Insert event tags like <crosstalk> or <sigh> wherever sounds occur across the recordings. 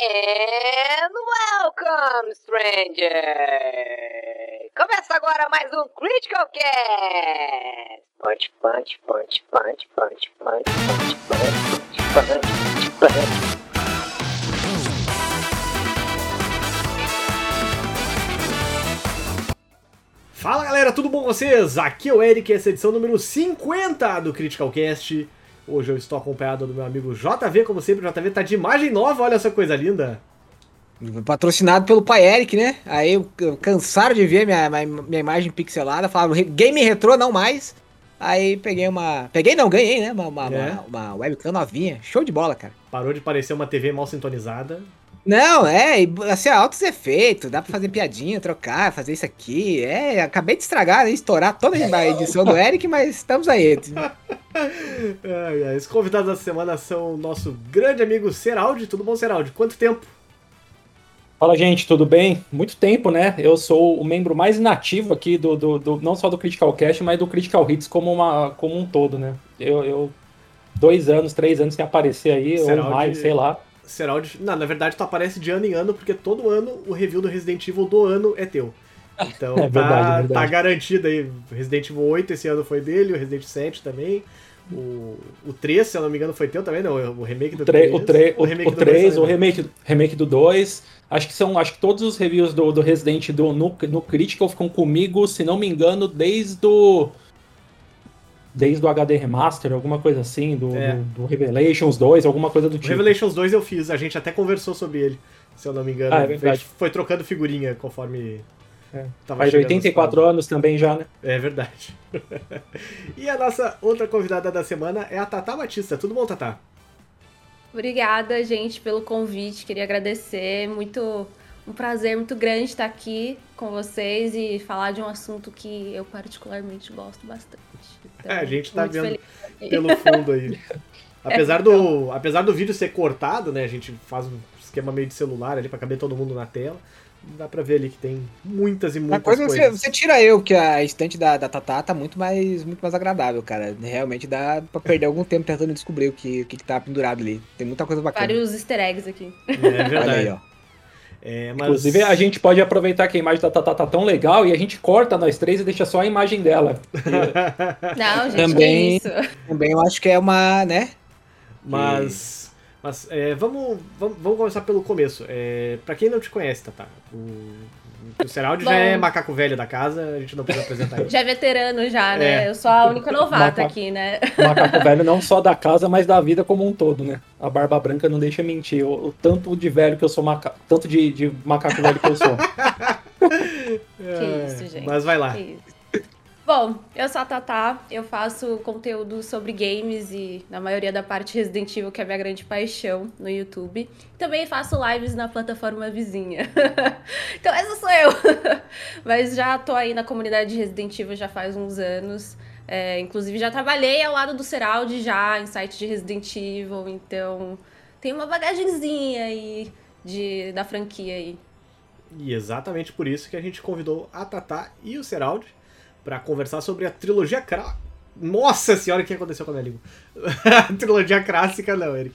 And welcome, stranger! Começa agora mais um Critical Cast! Punch, punch, punch, punch, punch, punch, punch, punch, punch, punch. Fala galera, tudo bom com vocês? Aqui é o Eric, essa é a edição número 50 do Critical Cast. Hoje eu estou acompanhado do meu amigo JV, como sempre. O JV tá de imagem nova, olha essa coisa linda. Patrocinado pelo pai Eric, né? Aí cansaram de ver minha, minha, minha imagem pixelada, falavam game retrô não mais. Aí peguei uma. Peguei não, ganhei, né? Uma, uma, É. uma, uma webcam novinha. Show de bola, cara. Parou de parecer uma TV mal sintonizada. Não, é, e, assim, altos efeitos, dá pra fazer piadinha, trocar, fazer isso aqui. É, acabei de estragar, né, estourar toda a <laughs> edição do Eric, mas estamos aí. <laughs> Ai, ai, Os convidados da semana são o nosso grande amigo Seraldi. Tudo bom, Seraldi? Quanto tempo? Fala, gente, tudo bem? Muito tempo, né? Eu sou o membro mais inativo aqui do, do, do- não só do Critical Cast, mas do Critical Hits como, uma, como um todo, né? Eu, eu dois anos, três anos sem aparecer aí, Será ou mais, sei lá. Seraldi. Não, na verdade, tu aparece de ano em ano, porque todo ano o review do Resident Evil do ano é teu. Então <laughs> É verdade, tá, é verdade. tá garantido aí. O Resident Evil 8 esse ano foi dele, o Resident 7 também. O, o 3, se eu não me engano, foi teu também, não? O remake do O 3, o, 3, o, remake o, do 3, dois o também. remake, remake do 2. Acho que são, acho que todos os reviews do, do Resident do, no, no Critical ficam comigo, se não me engano, desde o. Desde o HD Remaster, alguma coisa assim, do, É. do, do Revelations 2, alguma coisa do O tipo. Revelations 2 eu fiz, a gente até conversou sobre ele, se eu não me engano. Ah, é A gente verdade. foi trocando figurinha conforme. É. tava Faz chegando 84 os anos também já, né? É verdade. <laughs> e a nossa outra convidada da semana é a Tatá Batista. Tudo bom, Tatá? Obrigada, gente, pelo convite. Queria agradecer. Muito um prazer muito grande estar aqui com vocês e falar de um assunto que eu particularmente gosto bastante. Então, É, a gente tá vendo feliz. pelo fundo aí. <laughs> Apesar do, apesar do vídeo ser cortado, né? A gente faz um esquema meio de celular ali pra caber todo mundo na tela. Dá pra ver ali que tem muitas e muitas coisa é coisas. você, você tira eu, que a estante da, da Tatá tá muito mais, muito mais agradável, cara. Realmente dá pra perder algum tempo tentando descobrir o que, o que, que tá pendurado ali. Tem muita coisa bacana. Vários easter eggs aqui. É Olha verdade. aí, ó. É, mas... Inclusive, a gente pode aproveitar que a imagem da Tatá tá tão legal e a gente corta nós três e deixa só a imagem dela. <laughs> Não, gente, Também-. Também eu acho que é uma, né? Mas, mas é, vamos, vamos, vamos começar pelo começo. É, pra quem não te conhece, Tatá, o, <laughs> o Seraldi já é macaco velho da casa, a gente não precisa apresentar ele. Já é veterano já, né? É. Eu sou a única novata Macaco. aqui, né? <laughs> Macaco velho não só da casa, mas da vida como um todo, né? A barba branca não deixa mentir. O, o tanto de velho que eu sou macaco. Tanto de, de macaco velho que eu sou. <laughs> É, isso, gente. Mas vai lá. Que isso. Bom, eu sou a Tatá, eu faço conteúdo sobre games e, na maioria da parte, Resident Evil, que é minha grande paixão, no YouTube. Também faço lives na plataforma vizinha. <laughs> então, essa sou eu. <laughs> Mas já tô aí na comunidade de Resident Evil já faz uns anos. É, inclusive, já trabalhei ao lado do Seraldi já em site de Resident Evil, então tem uma bagagenzinha aí de, da franquia aí. E exatamente por isso que a gente convidou a Tatá e o Seraldi pra conversar sobre a trilogia Cra... Nossa senhora, o que aconteceu com a minha língua? <laughs> a trilogia clássica, não, Eric.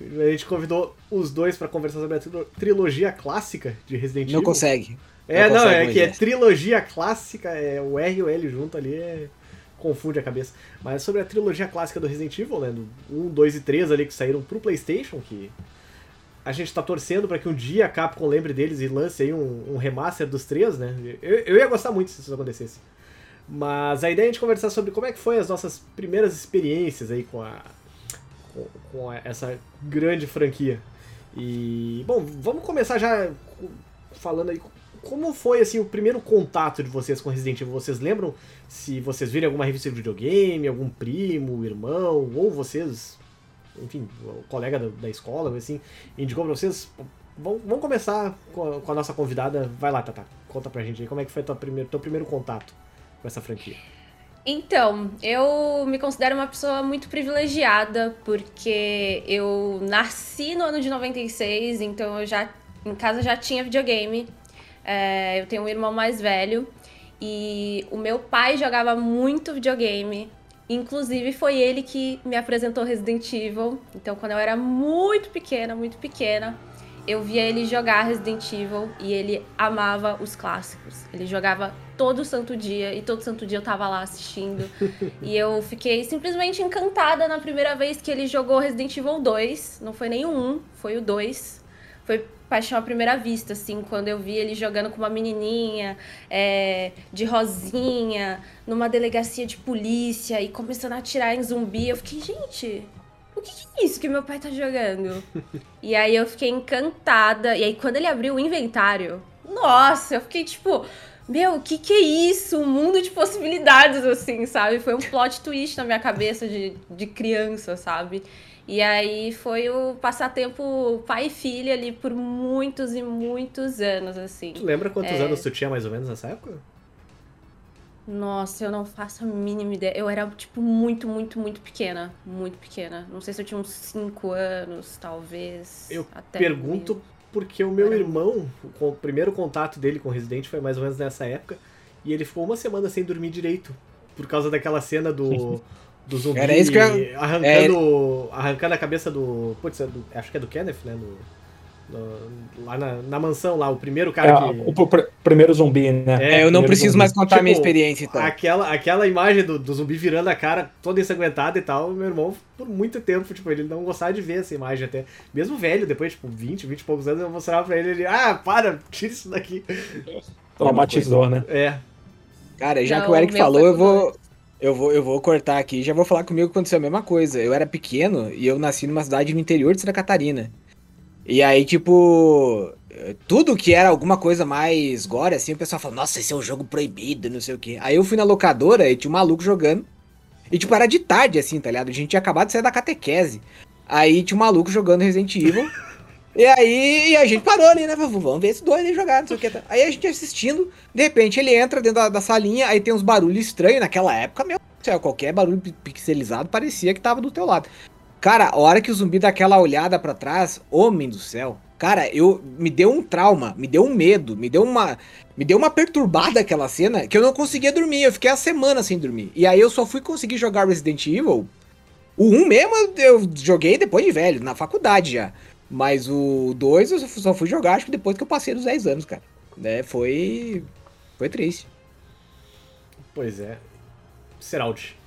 A gente convidou os dois pra conversar sobre a trilo- trilogia clássica de Resident Evil. Não consegue. É, Não não, é que é Moisés. trilogia clássica, é o R e o L junto ali, é... confunde a cabeça. Mas é sobre a trilogia clássica do Resident Evil, né? Do 1, 2 e 3 ali que saíram pro Playstation, que a gente tá torcendo pra que um dia a Capcom lembre deles e lance aí um, um remaster dos três, né? Eu, eu ia gostar muito se isso acontecesse. Mas a ideia é a gente conversar sobre como é que foi as nossas primeiras experiências aí com a com, essa grande franquia. E bom, vamos começar já falando aí como foi assim o primeiro contato de vocês com Resident Evil? Vocês lembram se vocês viram alguma revista de videogame, algum primo, irmão, ou vocês, enfim, o colega da, da escola, assim, indicou pra vocês? Vamos, vamos começar com a, com a nossa convidada. Vai lá, Tata. Conta pra gente aí como é que foi teu primeiro, teu primeiro contato com essa franquia. Então, eu me considero uma pessoa muito privilegiada, porque eu nasci no ano de 96, então eu já em casa já tinha videogame. É, eu tenho um irmão mais velho e o meu pai jogava muito videogame. Inclusive, foi ele que me apresentou Resident Evil. Então, quando eu era muito pequena, muito pequena, eu via ele jogar Resident Evil e ele amava os clássicos. Ele jogava todo santo dia e todo santo dia eu tava lá assistindo. <laughs> e eu fiquei simplesmente encantada na primeira vez que ele jogou Resident Evil 2. Não foi nem o 1, foi o 2. Foi paixão à primeira vista, assim, quando eu vi ele jogando com uma menininha é, de rosinha, numa delegacia de polícia e começando a atirar em zumbi. Eu fiquei, gente, o que, que, é isso que meu pai tá jogando? <laughs> e aí eu fiquei encantada. E aí quando ele abriu o inventário, nossa, eu fiquei tipo, meu, o que que é isso? Um mundo de possibilidades, assim, sabe? Foi um plot twist na minha cabeça de, de criança, sabe? E aí foi o passatempo pai e filha ali por muitos e muitos anos, assim. Tu lembra quantos é... anos tu tinha mais ou menos nessa época? Nossa, eu não faço a mínima ideia. Eu era, tipo, muito, muito, muito pequena. Muito pequena. Não sei se eu tinha uns 5 anos, talvez. Eu pergunto porque o meu irmão, o primeiro contato dele com Resident foi mais ou menos nessa época. E ele ficou uma semana sem dormir direito. Por causa daquela cena do. <laughs> do zumbi Era isso que eu... arrancando, é... arrancando a cabeça do. Putz, é do, acho que é do Kenneth, né? Do, no, lá na, na, mansão, lá, o primeiro cara é, que... O pr primeiro zumbi, né? É, eu não preciso zumbi. mais contar tipo, minha experiência, então. Aquela, aquela imagem do, do zumbi virando a cara toda ensanguentada e tal, meu irmão, por muito tempo, tipo, ele não gostava de ver essa imagem até. Mesmo velho, depois, tipo, 20, 20 e poucos anos, eu mostrava pra ele, ele, ah, para, tira isso daqui. Traumatizou, né? É. Cara, já não, que o Eric falou, eu vou... Eu vou, eu vou cortar aqui e já vou falar comigo que aconteceu a mesma coisa. Eu era pequeno e eu nasci numa cidade no interior de Santa Catarina. E aí, tipo, tudo que era alguma coisa mais gore, assim, o pessoal fala, nossa, esse é um jogo proibido, não sei o quê. Aí eu fui na locadora e tinha um maluco jogando. E, tipo, era de tarde, assim, tá ligado? A gente tinha acabado de sair da catequese. Aí tinha um maluco jogando Resident Evil. <laughs> e aí a gente parou ali, né? Vamos ver esse doido aí jogar, não sei o que. Aí a gente assistindo, de repente ele entra dentro da, da salinha, aí tem uns barulhos estranhos. Naquela época, meu céu, qualquer barulho pixelizado parecia que tava do teu lado. Cara, a hora que o zumbi dá aquela olhada para trás, homem do céu. Cara, eu me deu um trauma, me deu um medo, me deu uma me deu uma perturbada aquela cena que eu não conseguia dormir. Eu fiquei a semana sem dormir. E aí eu só fui conseguir jogar Resident Evil. O 1 mesmo eu joguei depois de velho, na faculdade já. Mas o 2 eu só fui jogar acho que depois que eu passei dos 10 anos, cara. Né, foi foi triste. Pois é. Seralt.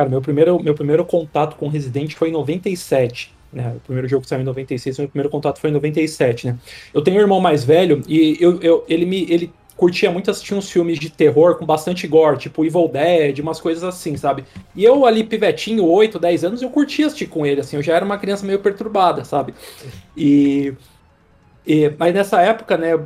Cara, meu primeiro, meu primeiro contato com Resident foi em 97. Né? O primeiro jogo saiu em 96, meu primeiro contato foi em 97, né? Eu tenho um irmão mais velho e eu, eu, ele me ele curtia muito assistir uns filmes de terror com bastante gore, tipo Evil Dead, umas coisas assim, sabe? E eu ali, pivetinho, 8, 10 anos, eu curtia assistir com ele, assim, eu já era uma criança meio perturbada, sabe? E, e mas nessa época, né,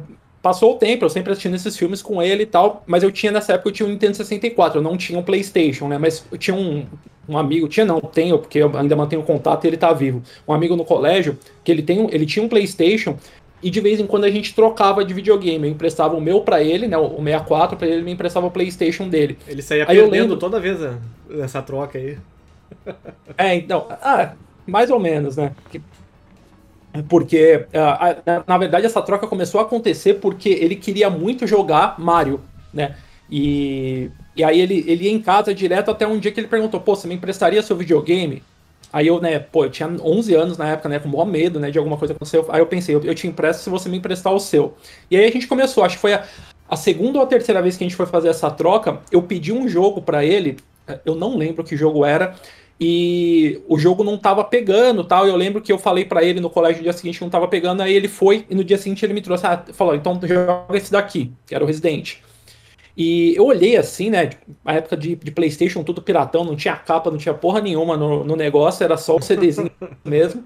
passou o tempo, eu sempre assistindo esses filmes com ele e tal, mas eu tinha nessa época eu tinha um Nintendo 64, eu não tinha um PlayStation, né? Mas eu tinha um, um amigo, tinha não, tenho, porque eu ainda mantenho contato e ele tá vivo. Um amigo no colégio que ele tem, ele tinha um PlayStation e de vez em quando a gente trocava de videogame. Eu emprestava o meu para ele, né, o 64 para ele, ele me emprestava o PlayStation dele. Ele saía aí perdendo lembro... toda vez né, essa troca aí. É, então, ah, mais ou menos, né? Porque, uh, na verdade, essa troca começou a acontecer porque ele queria muito jogar Mario, né? E, e aí ele, ele ia em casa direto até um dia que ele perguntou, pô, você me emprestaria seu videogame? Aí eu, né, pô, eu tinha 11 anos na época, né, com maior medo, né, de alguma coisa acontecer. Aí eu pensei, eu, eu te empresto se você me emprestar o seu. E aí a gente começou, acho que foi a, a segunda ou a terceira vez que a gente foi fazer essa troca, eu pedi um jogo para ele, eu não lembro que jogo era, e o jogo não tava pegando tal. Eu lembro que eu falei para ele no colégio no dia seguinte que não tava pegando, aí ele foi e no dia seguinte ele me trouxe, ah, falou, então joga esse daqui, que era o Resident. E eu olhei assim, né? Na época de, de, PlayStation, tudo piratão, não tinha capa, não tinha porra nenhuma no, no negócio, era só o CDzinho <laughs> mesmo.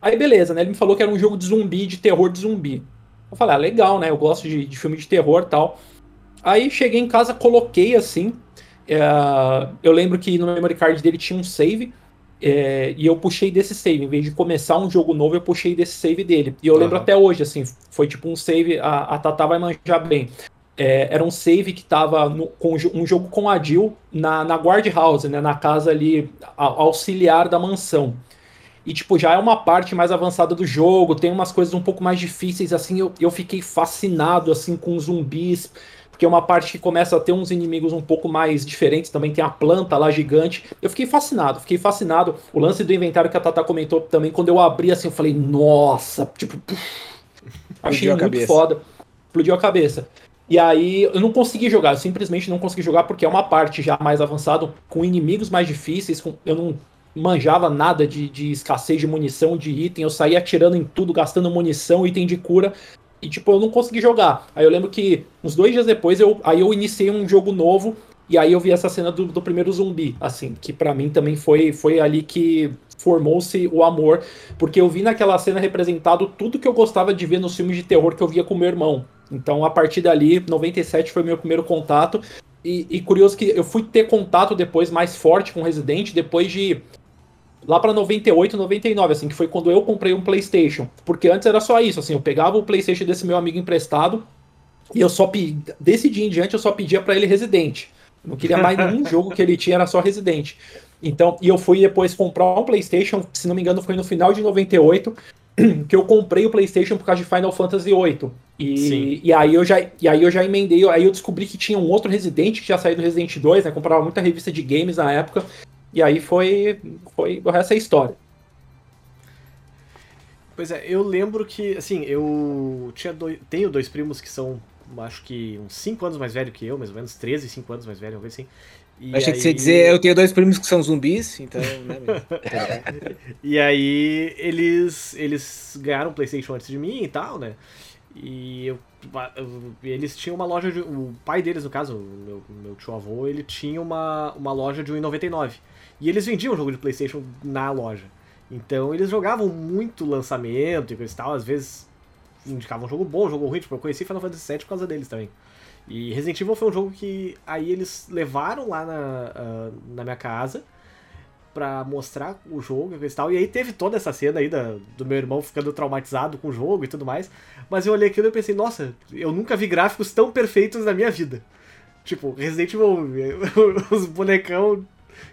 Aí beleza, né? Ele me falou que era um jogo de zumbi, de terror de zumbi. Eu falei, ah, legal, né? Eu gosto de, de filme de terror tal. Aí cheguei em casa, coloquei assim, é, eu lembro que no memory card dele tinha um save. É, e eu puxei desse save, em vez de começar um jogo novo, eu puxei desse save dele. E eu uhum. lembro até hoje, assim, foi tipo um save, a, a Tata vai manjar bem. É, era um save que tava no, com um jogo com a Jill na, na guard house, né, na casa ali a, auxiliar da mansão. E, tipo, já é uma parte mais avançada do jogo, tem umas coisas um pouco mais difíceis, assim, eu, eu fiquei fascinado, assim, com zumbis, porque é uma parte que começa a ter uns inimigos um pouco mais diferentes, também tem a planta lá gigante. Eu fiquei fascinado, fiquei fascinado. O lance do inventário que a Tata comentou também, quando eu abri assim, eu falei, nossa, tipo, puf, achei muito foda. Explodiu a cabeça. E aí eu não consegui jogar, eu simplesmente não consegui jogar porque é uma parte já mais avançada, com inimigos mais difíceis, com, eu não manjava nada de, de escassez de munição, de item, eu saía atirando em tudo, gastando munição, item de cura, e tipo, eu não consegui jogar. Aí eu lembro que uns dois dias depois eu, aí eu iniciei um jogo novo, e aí eu vi essa cena do, do primeiro zumbi, assim, que para mim também foi, foi ali que formou-se o amor, porque eu vi naquela cena representado tudo que eu gostava de ver nos filmes de terror que eu via com meu irmão. Então, a partir dali, 97 foi meu primeiro contato. E, e curioso que eu fui ter contato depois mais forte com Resident depois de lá para 98, 99, assim, que foi quando eu comprei um PlayStation. Porque antes era só isso, assim, eu pegava o PlayStation desse meu amigo emprestado e eu só desse dia em diante eu só pedia para ele Resident. Não queria mais <laughs> nenhum jogo que ele tinha, era só Resident. Então, e eu fui depois comprar um PlayStation, se não me engano, foi no final de 98, <clears throat> que eu comprei o PlayStation por causa de Final Fantasy VIII. E, e, aí eu já, e aí eu já emendei, aí eu descobri que tinha um outro Resident que já saiu do Resident 2, né? Comprava muita revista de games na época. E aí foi, foi o resto é história. Pois é, eu lembro que, assim, eu tinha dois, tenho dois primos que são, acho que uns 5 anos mais velho que eu, mais ou menos 13, 5 anos mais velho, assim. E Achei aí... que você ia dizer, eu tenho dois primos que são zumbis, então. Né, <laughs> e aí eles eles ganharam o PlayStation antes de mim e tal, né? E eu, eles tinham uma loja de. O pai deles, no caso, o meu, meu tio avô, ele tinha uma, uma loja de 1,99. E eles vendiam jogo de PlayStation na loja. Então eles jogavam muito lançamento e coisa e tal, às vezes indicavam um jogo bom, um jogo ruim, tipo, eu conheci Final Fantasy VII por causa deles também. E Resident Evil foi um jogo que aí eles levaram lá na, uh, na minha casa pra mostrar o jogo e tal. E aí teve toda essa cena aí da, do meu irmão ficando traumatizado com o jogo e tudo mais. Mas eu olhei aquilo e pensei, nossa, eu nunca vi gráficos tão perfeitos na minha vida. Tipo, Resident Evil, <laughs> os bonecão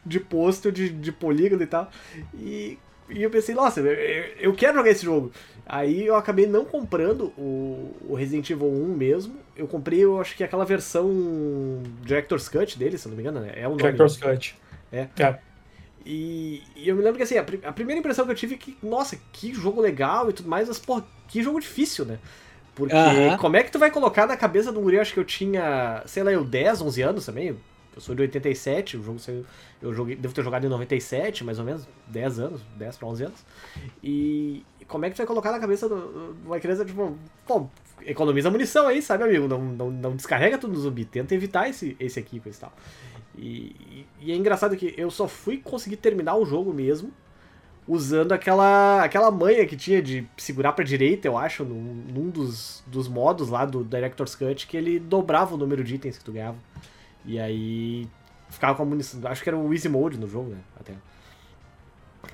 de posto, de, de polígono e tal. E, e eu pensei, nossa, eu, eu quero jogar esse jogo. Aí eu acabei não comprando o, o, Resident Evil 1 mesmo. Eu comprei, eu acho que aquela versão Director's Cut dele, se não me engano, né? É o nome. Director's Cut. É. é. E, e, eu me lembro que assim, a, a, primeira impressão que eu tive é que, nossa, que jogo legal e tudo mais, mas, pô, que jogo difícil, né? Porque como é que tu vai colocar na cabeça do guri, acho que eu tinha, sei lá, eu 10, 11 anos também, eu sou de 87, o jogo eu joguei, devo ter jogado em 97, mais ou menos, 10 anos, 10 para 11 anos. E, como é que tu vai colocar na cabeça de uma criança, tipo, pô, economiza munição aí, sabe, amigo? Não, não, não descarrega tudo no zumbi, tenta evitar esse, esse aqui, coisa e tal. E, e, é engraçado que eu só fui conseguir terminar o jogo mesmo usando aquela, aquela manha que tinha de segurar pra direita, eu acho, num, num dos, dos modos lá do Director's Cut, que ele dobrava o número de itens que tu ganhava. E aí ficava com a munição. Acho que era o Easy Mode no jogo, né? Até.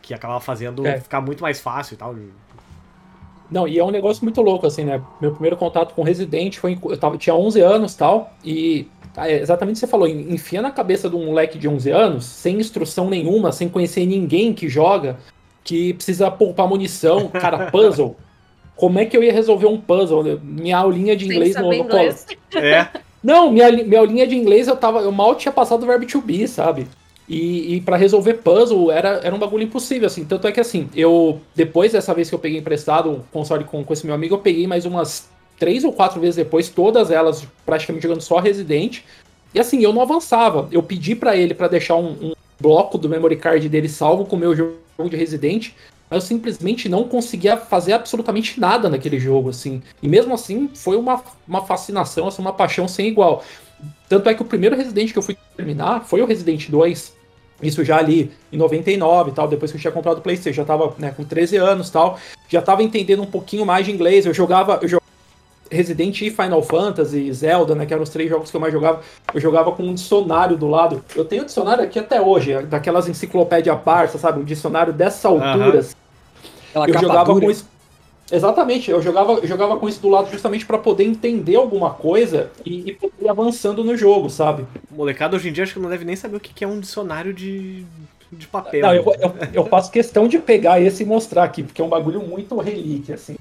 Que acabava fazendo é. ficar muito mais fácil e tal. Não, e é um negócio muito louco, assim, né? Meu primeiro contato com Resident foi. Eu tava, tinha 11 anos tal, e ah, é exatamente o que você falou, enfia na cabeça de um moleque de 11 anos, sem instrução nenhuma, sem conhecer ninguém que joga, que precisa poupar munição, cara, <laughs> puzzle. Como é que eu ia resolver um puzzle? Minha aulinha de inglês no, no colo. É. Não, minha, minha aulinha de inglês eu tava. Eu mal tinha passado o verbo to be, sabe? E, e para resolver puzzle era, era um bagulho impossível, assim. Tanto é que assim, eu. Depois dessa vez que eu peguei emprestado o console com, com esse meu amigo, eu peguei mais umas três ou quatro vezes depois, todas elas praticamente jogando só Resident. E assim, eu não avançava. Eu pedi para ele para deixar um, um, bloco do memory card dele salvo com o meu jogo de Resident, mas eu simplesmente não conseguia fazer absolutamente nada naquele jogo, assim. E mesmo assim, foi uma, uma fascinação, assim, uma paixão sem igual. Tanto é que o primeiro Resident que eu fui terminar foi o Resident 2. Isso já ali em 99 e tal, depois que eu tinha comprado o PlayStation, já tava né, com 13 anos tal, já tava entendendo um pouquinho mais de inglês, eu jogava, eu Resident e Final Fantasy, Zelda, né, que eram os três jogos que eu mais jogava, eu jogava com um dicionário do lado. Eu tenho um dicionário aqui até hoje, é daquelas enciclopédia parça, sabe? Um dicionário dessas alturas. Uhum. Eu jogava dura. com isso. Exatamente, eu jogava, eu jogava com isso do lado justamente para poder entender alguma coisa e, e ir avançando no jogo, sabe? O molecada hoje em dia acho que não deve nem saber o que é um dicionário de, de papel. Não, eu, eu, eu faço questão de pegar esse e mostrar aqui, porque é um bagulho muito relíquia, assim.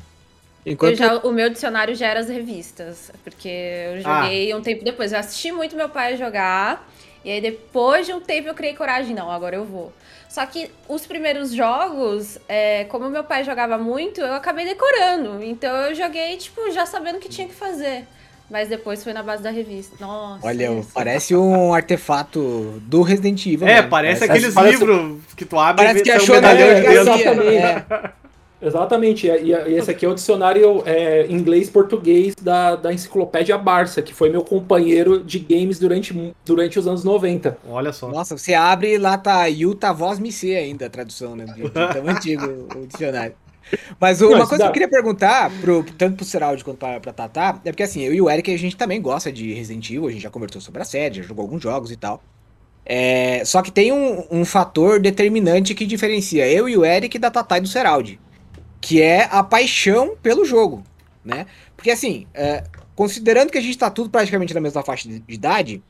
Enquanto... Já, o meu dicionário já era as revistas, porque eu joguei ah. um tempo depois. Eu assisti muito meu pai jogar, e aí depois de um tempo eu criei coragem, não, agora eu vou. Só que os primeiros jogos, é, como meu pai jogava muito, eu acabei decorando. Então eu joguei, tipo, já sabendo o que tinha que fazer. Mas depois foi na base da revista. Nossa. Olha, parece um artefato do Resident Evil. É, parece, parece aqueles parece, livros que tu abre parece e que achou medalhão de Exatamente. É. Exatamente, e, esse aqui é o dicionário é, inglês-português da, da enciclopédia Barça, que foi meu companheiro de games durante, durante os anos 90. Olha só. Nossa, você abre e lá tá Yuta Voz Missê ainda, a tradução, né? Tão antigo o dicionário. Mas uma coisa que eu queria perguntar, pro, tanto pro Seraldi quanto pra, pra Tatá, é porque assim, eu e o Eric, a gente também gosta de Resident Evil, a gente já conversou sobre a série, já jogou alguns jogos e tal. É, só que tem um, um fator determinante que diferencia eu e o Eric da Tatá e do Seraldi que é a paixão pelo jogo, né? Porque assim, é, considerando que a gente tá tudo praticamente na mesma faixa de, de idade,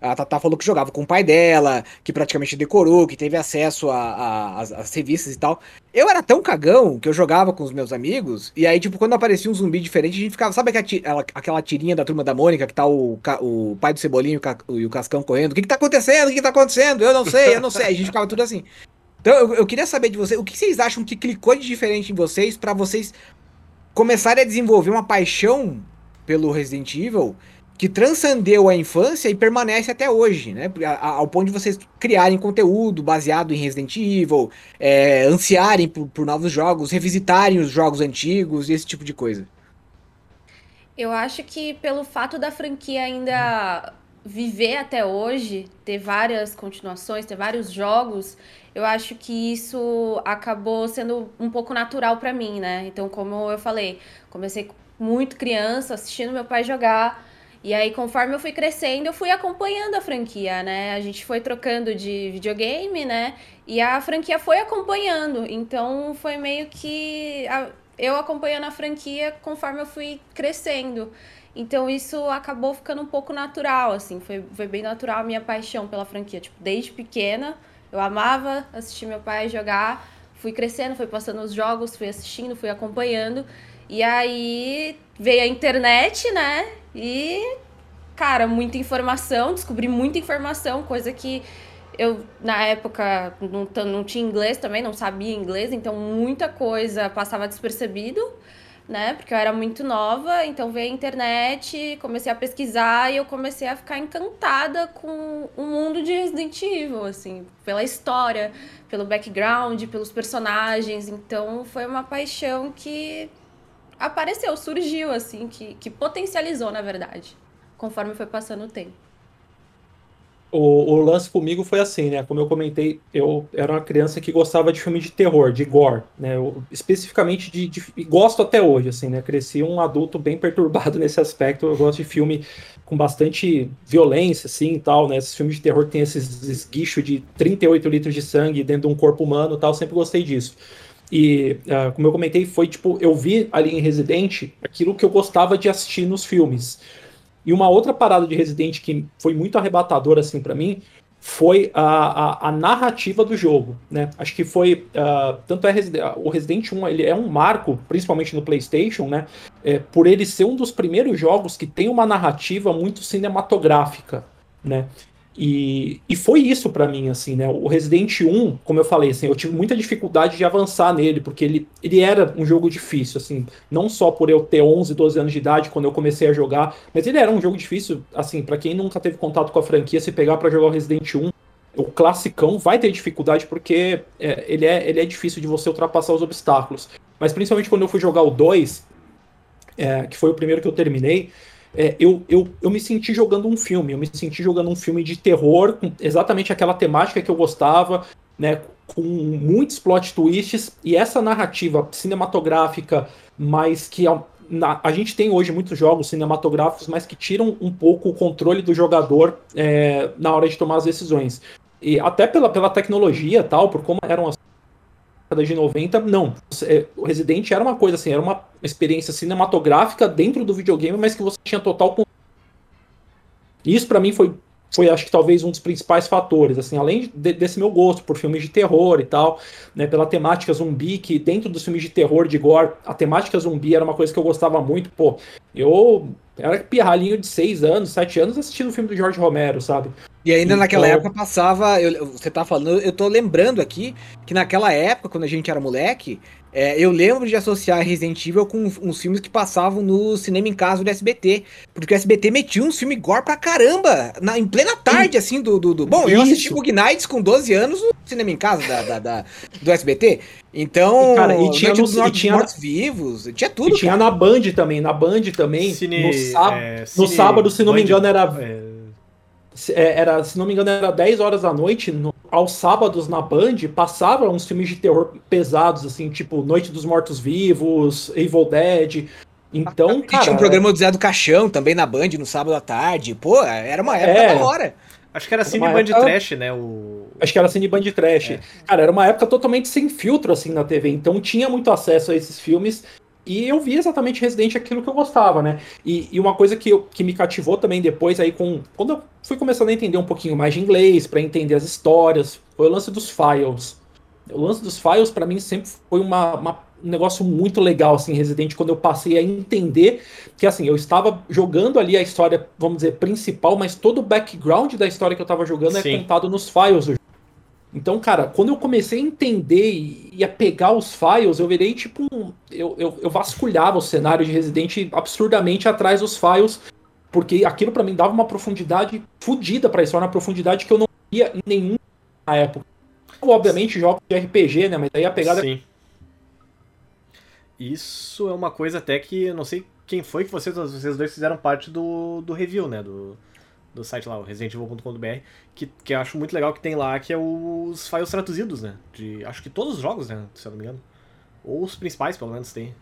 a Tata falou que jogava com o pai dela, que praticamente decorou, que teve acesso às revistas e tal. Eu era tão cagão que eu jogava com os meus amigos, e aí, tipo, quando aparecia um zumbi diferente, a gente ficava. Sabe aquela, aquela tirinha da turma da Mônica que tá o, o pai do Cebolinho e o Cascão correndo? O que, que tá acontecendo? O que, que tá acontecendo? Eu não sei, eu não sei. A gente ficava tudo assim. Então eu, eu queria saber de vocês, o que vocês acham que clicou de diferente em vocês para vocês começarem a desenvolver uma paixão pelo Resident Evil que transcendeu a infância e permanece até hoje, né? Ao ponto de vocês criarem conteúdo baseado em Resident Evil, é, ansiarem por, por, novos jogos, revisitarem os jogos antigos e esse tipo de coisa. Eu acho que pelo fato da franquia ainda viver até hoje, ter várias continuações, ter vários jogos, eu acho que isso acabou sendo um pouco natural para mim, né? Então, como eu falei, comecei muito criança, assistindo meu pai jogar. E aí, conforme eu fui crescendo, eu fui acompanhando a franquia, né? A gente foi trocando de videogame, né? E a franquia foi acompanhando. Então, foi meio que eu acompanhando a franquia conforme eu fui crescendo. Então isso acabou ficando um pouco natural, assim, foi, foi bem natural a minha paixão pela franquia. Tipo, desde pequena, eu amava assistir meu pai jogar, fui crescendo, fui passando os jogos, fui assistindo, fui acompanhando. E aí veio a internet, né? E, cara, muita informação, descobri muita informação, coisa que eu, na época, não, não tinha inglês também, não sabia inglês, então muita coisa passava despercebido né? Porque eu era muito nova, então veio a internet, comecei a pesquisar e eu comecei a ficar encantada com o mundo de Resident Evil, assim, pela história, pelo background, pelos personagens. Então foi uma paixão que apareceu, surgiu, assim, que, que potencializou, na verdade, conforme foi passando o tempo. O, o, lance comigo foi assim, né? Como eu comentei, eu era uma criança que gostava de filme de terror, de gore, né? Eu, especificamente de, de, gosto até hoje, assim, né? Cresci um adulto bem <laughs> perturbado nesse aspecto. Eu gosto de filme com bastante violência, assim, e tal, né? Esses filmes de terror tem esses esguichos de 38 litros de sangue dentro de um corpo humano, tal. Sempre gostei disso. E, uh, como eu comentei, foi tipo, eu vi ali em Resident aquilo que eu gostava de assistir nos filmes. E uma outra parada de Resident que foi muito arrebatadora assim para mim foi a, a, a, narrativa do jogo, né? Acho que foi uh, tanto é o Resident 1 ele é um marco, principalmente no PlayStation, né? É, por ele ser um dos primeiros jogos que tem uma narrativa muito cinematográfica, né? E, e foi isso para mim, assim, né? O Resident 1, como eu falei, assim, eu tive muita dificuldade de avançar nele, porque ele, ele era um jogo difícil, assim, não só por eu ter 11, 12 anos de idade quando eu comecei a jogar, mas ele era um jogo difícil, assim, para quem nunca teve contato com a franquia, se pegar para jogar o Resident 1, o classicão vai ter dificuldade porque é, ele, é, ele é difícil de você ultrapassar os obstáculos. Mas principalmente quando eu fui jogar o 2, é, que foi o primeiro que eu terminei, é, eu, eu, eu me senti jogando um filme, eu me senti jogando um filme de terror, com exatamente aquela temática que eu gostava, né, com muitos plot twists, e essa narrativa cinematográfica, mas que a, na, a gente tem hoje muitos jogos cinematográficos, mas que tiram um pouco o controle do jogador é, na hora de tomar as decisões. E até pela, pela tecnologia tal, por como eram as década de 90, não. É, o Resident era uma coisa assim, era uma experiência cinematográfica dentro do videogame, mas que você tinha total. Isso para mim foi foi acho que talvez um dos principais fatores, assim, além de, desse meu gosto por filmes de terror e tal, né, pela temática zumbi, que dentro dos filmes de terror de gore, a temática zumbi era uma coisa que eu gostava muito, pô, eu era pirralhinho de 6 anos, 7 anos assistindo o filme do Jorge Romero, sabe? E ainda então... naquela época passava, eu, você tá falando, eu tô lembrando aqui que naquela época, quando a gente era moleque, é, eu lembro de associar Resident Evil com uns filmes que passavam no cinema em casa do SBT. Porque o SBT metia uns filmes gore pra caramba, na, em plena tarde, assim, do. do, do... Bom, Isso. eu assisti Bug Nights com 12 anos no cinema em casa da, da, da do SBT. Então, e, cara, e tinha nos mortos vivos, tinha tudo. E tinha na Band também, na Band também. Cine, no, sábado, é, cine, no sábado, se não Band, me engano, era. É é, era, se não me engano, era 10 horas da noite, no, aos sábados na Band, passavam uns filmes de terror pesados, assim, tipo Noite dos Mortos Vivos, Evil Dead. Então, cara. Tinha um programa do Zé do Caixão também na Band no sábado à tarde. Pô, era uma época é, da hora. Acho que era Cine Band época... Trash, né? O... Acho que era Cine Band Trash. É. Cara, era uma época totalmente sem filtro, assim, na TV. Então tinha muito acesso a esses filmes. E eu vi exatamente Resident aquilo que eu gostava, né? E, e uma coisa que, eu, que me cativou também depois, aí com. Quando eu fui começando a entender um pouquinho mais de inglês, para entender as histórias, foi o lance dos files. O lance dos files, para mim, sempre foi uma, uma, um negócio muito legal, assim, Resident, quando eu passei a entender que, assim, eu estava jogando ali a história, vamos dizer, principal, mas todo o background da história que eu estava jogando é Sim. é contado nos files do então, cara, quando eu comecei a entender e, a pegar os files, eu virei tipo um. Eu, eu, eu vasculhava o cenário de Resident absurdamente atrás dos files, porque aquilo para mim dava uma profundidade fodida pra história, uma profundidade que eu não via em nenhum na época. Obviamente, jogos de RPG, né? Mas aí a pegada. Sim. Isso é uma coisa até que eu não sei quem foi que vocês, vocês dois fizeram parte do, do review, né? Do, do site lá, o residentevil.com.br, que, que eu acho muito legal que tem lá, que é os files traduzidos, né? De, acho que todos os jogos, né? Se eu não me engano. Ou os principais, pelo menos, tem.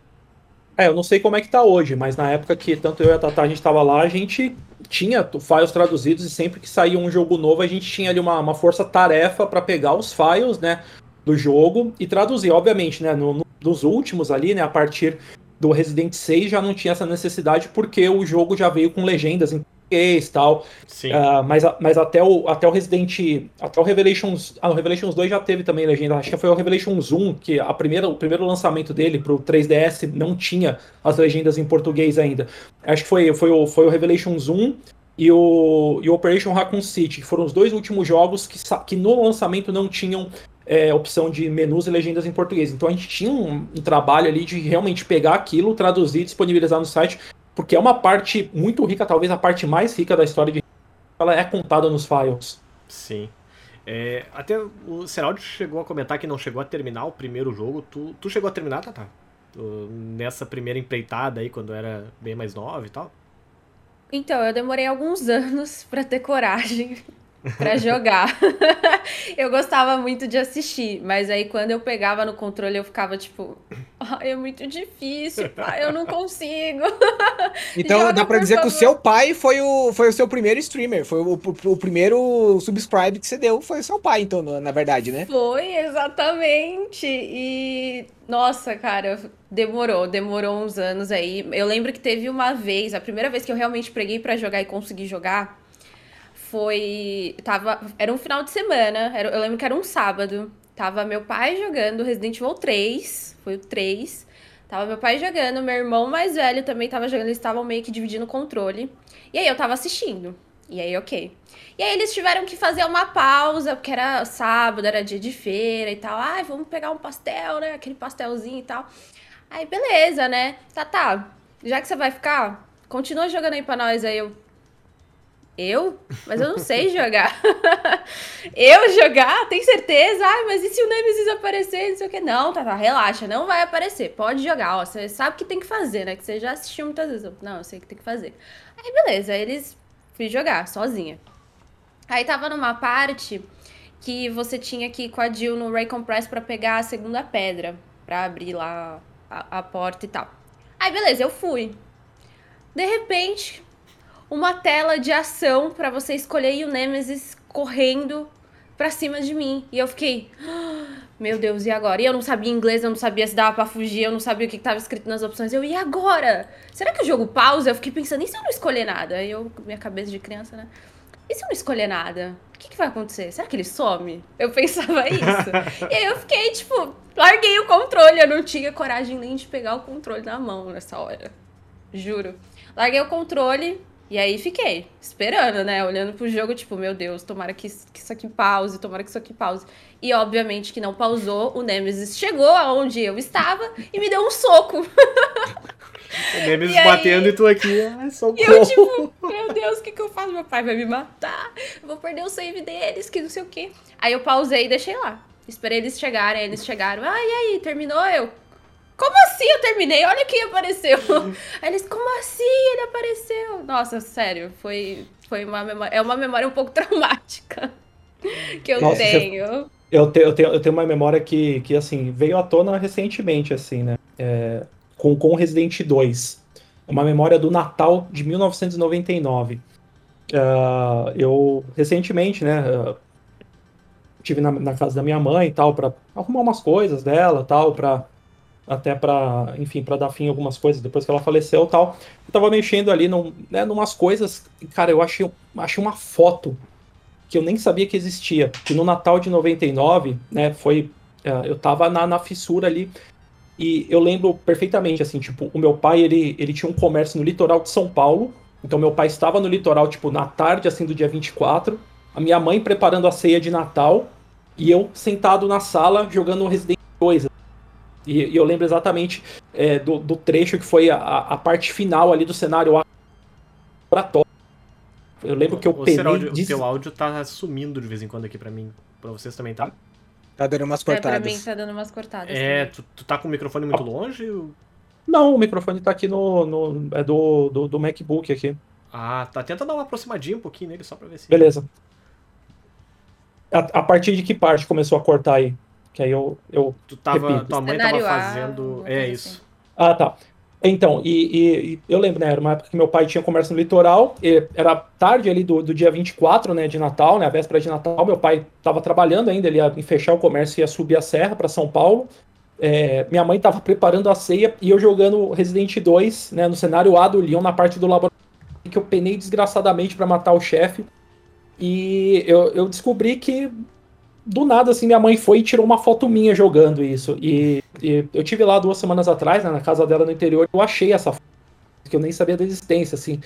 É, eu não sei como é que tá hoje, mas na época que tanto eu e a Tata a gente tava lá, a gente tinha files traduzidos e sempre que saía um jogo novo, a gente tinha ali uma, uma força-tarefa para pegar os files, né, do jogo e traduzir. Obviamente, né, no, no, últimos ali, né, a partir do Resident 6 já não tinha essa necessidade porque o jogo já veio com legendas em português tal. Sim. Uh, mas, mas até o, até o Resident. Até o Revelations. Ah, o Revelations 2 já teve também legenda. Acho que foi o Revelations 1, que a primeira, o primeiro lançamento dele pro 3DS não tinha as legendas em português ainda. Acho que foi, foi, o, foi o Revelations 1 e o, e o Operation Raccoon City, que foram os dois últimos jogos que, que no lançamento não tinham é, opção de menus e legendas em português. Então a gente tinha um, um, trabalho ali de realmente pegar aquilo, traduzir, disponibilizar no site porque é uma parte muito rica, talvez a parte mais rica da história de ela é contada nos files. Sim. É, até o Seraldi chegou a comentar que não chegou a terminar o primeiro jogo. Tu, tu chegou a terminar, Tata? Nessa primeira empreitada aí, quando era bem mais nova e tal? Então, eu demorei alguns <laughs> anos para ter coragem para jogar. <laughs> eu gostava muito de assistir, mas aí quando eu pegava no controle eu ficava tipo, ai, é muito difícil, pai, eu não consigo. <laughs> então Joga, dá para dizer favor. que o seu pai foi o, foi o seu primeiro streamer, foi o, o, o, primeiro subscribe que você deu, foi o seu pai, então, na verdade, né? Foi, exatamente. E nossa, cara, demorou, demorou uns anos aí. Eu lembro que teve uma vez, a primeira vez que eu realmente peguei para jogar e consegui jogar, foi. Tava, era um final de semana, era, eu lembro que era um sábado. Tava meu pai jogando Resident Evil 3, foi o 3. Tava meu pai jogando, meu irmão mais velho também tava jogando, eles estavam meio que dividindo o controle. E aí eu tava assistindo. E aí, ok. E aí eles tiveram que fazer uma pausa, porque era sábado, era dia de feira e tal. Ai, vamos pegar um pastel, né? Aquele pastelzinho e tal. Aí, beleza, né? Tá, tá. Já que você vai ficar, continua jogando aí pra nós. Aí eu, eu? Mas eu não sei jogar. <laughs> eu jogar? Tem certeza? Ai, mas e se o Nemesis aparecer? Não sei o que. Não, tá, tá, relaxa, não vai aparecer. Pode jogar, ó. Você sabe o que tem que fazer, né? Que você já assistiu muitas vezes. Não, eu sei o que tem que fazer. Aí, beleza, aí eles fui jogar, sozinha. Aí tava numa parte que você tinha que ir com a Jill no Ray Compress pra pegar a segunda pedra. Pra abrir lá a, a porta e tal. Aí, beleza, eu fui. De repente, uma tela de ação para você escolher e o Nemesis correndo pra cima de mim. E eu fiquei, ah, meu Deus, e agora? E eu não sabia inglês, eu não sabia se dava pra fugir, eu não sabia o que, estava escrito nas opções. Eu, e agora? Será que o jogo pausa? Eu fiquei pensando, e se eu não escolher nada? Aí eu, minha cabeça de criança, né? e se eu não escolher nada? O que, que vai acontecer? Será que ele some? Eu <laughs> pensava isso. e aí eu fiquei, tipo, larguei o controle. Eu não tinha coragem nem de pegar o controle na mão nessa hora. Juro. Larguei o controle, e aí fiquei esperando, né? Olhando pro jogo, tipo, meu Deus, tomara que, que isso aqui pause, tomara que isso aqui pause. E obviamente que não pausou, o Nemesis chegou aonde eu estava e me deu um soco. O Nemesis e batendo aí... e tu aqui, ai, socorro. E eu, tipo, meu Deus, o que, que eu faço? Meu pai vai me matar, eu vou perder o save deles, que não sei o quê. Aí eu pausei e deixei lá. Esperei eles chegarem, aí eles chegaram. Ah, e aí, terminou? Eu, como assim eu terminei? Olha quem apareceu. Aí eles, como assim ele apareceu? Nossa, sério, foi, foi uma memória. É uma memória um pouco <laughs> traumática que eu Nossa, tenho. Você, eu, te, eu, tenho, eu tenho uma memória que, que assim, veio à tona recentemente, assim, né? É, com, com Resident 2. Uma memória do Natal de 1999. Uh, eu, recentemente, né? Uh, tive na, na, casa da minha mãe e tal, para arrumar umas coisas dela tal, para até para, enfim, para dar fim a algumas coisas depois que ela faleceu e tal. Eu tava mexendo ali num, né, numas coisas, cara, eu achei, achei uma foto que eu nem sabia que existia, que no Natal de 99, né, foi, uh, eu tava na, na fissura ali, e eu lembro perfeitamente, assim, tipo, o meu pai, ele, ele tinha um comércio no litoral de São Paulo, então meu pai estava no litoral, tipo, na tarde, assim, do dia 24, a minha mãe preparando a ceia de Natal, e eu sentado na sala jogando Resident 2, e, e eu lembro exatamente é, do, do, trecho que foi a, a, parte final ali do cenário oratório. Eu lembro que eu o penei... Áudio, O teu áudio tá sumindo de vez em quando aqui para mim. Pra vocês também, tá? Tá dando umas cortadas. É, pra mim tá dando umas cortadas. É, tu, tu, tá com o microfone muito longe? Não, o microfone tá aqui no. no é do, do, do, MacBook aqui. Ah, tá. Tenta dar uma aproximadinha um pouquinho nele só pra ver se. Beleza. A, a partir de que parte começou a cortar aí? Que aí eu. eu tu tava, repito. tua mãe tava fazendo. A, é isso. Assim. Ah, tá. Então, e, e, e, eu lembro, né? Era uma época que meu pai tinha comércio no litoral, era tarde ali do, do dia 24, né, de Natal, né, a véspera de Natal. Meu pai estava trabalhando ainda, ele ia fechar o comércio e ia subir a serra para São Paulo. É, minha mãe estava preparando a ceia e eu jogando Resident 2, né, no cenário A do Leon, na parte do laboratório, que eu penei desgraçadamente para matar o chefe. E eu, eu descobri que do nada, assim, minha mãe foi e tirou uma foto minha jogando isso. E, e eu tive lá duas semanas atrás, né, na casa dela no interior, eu achei essa foto, que eu nem sabia da existência, assim.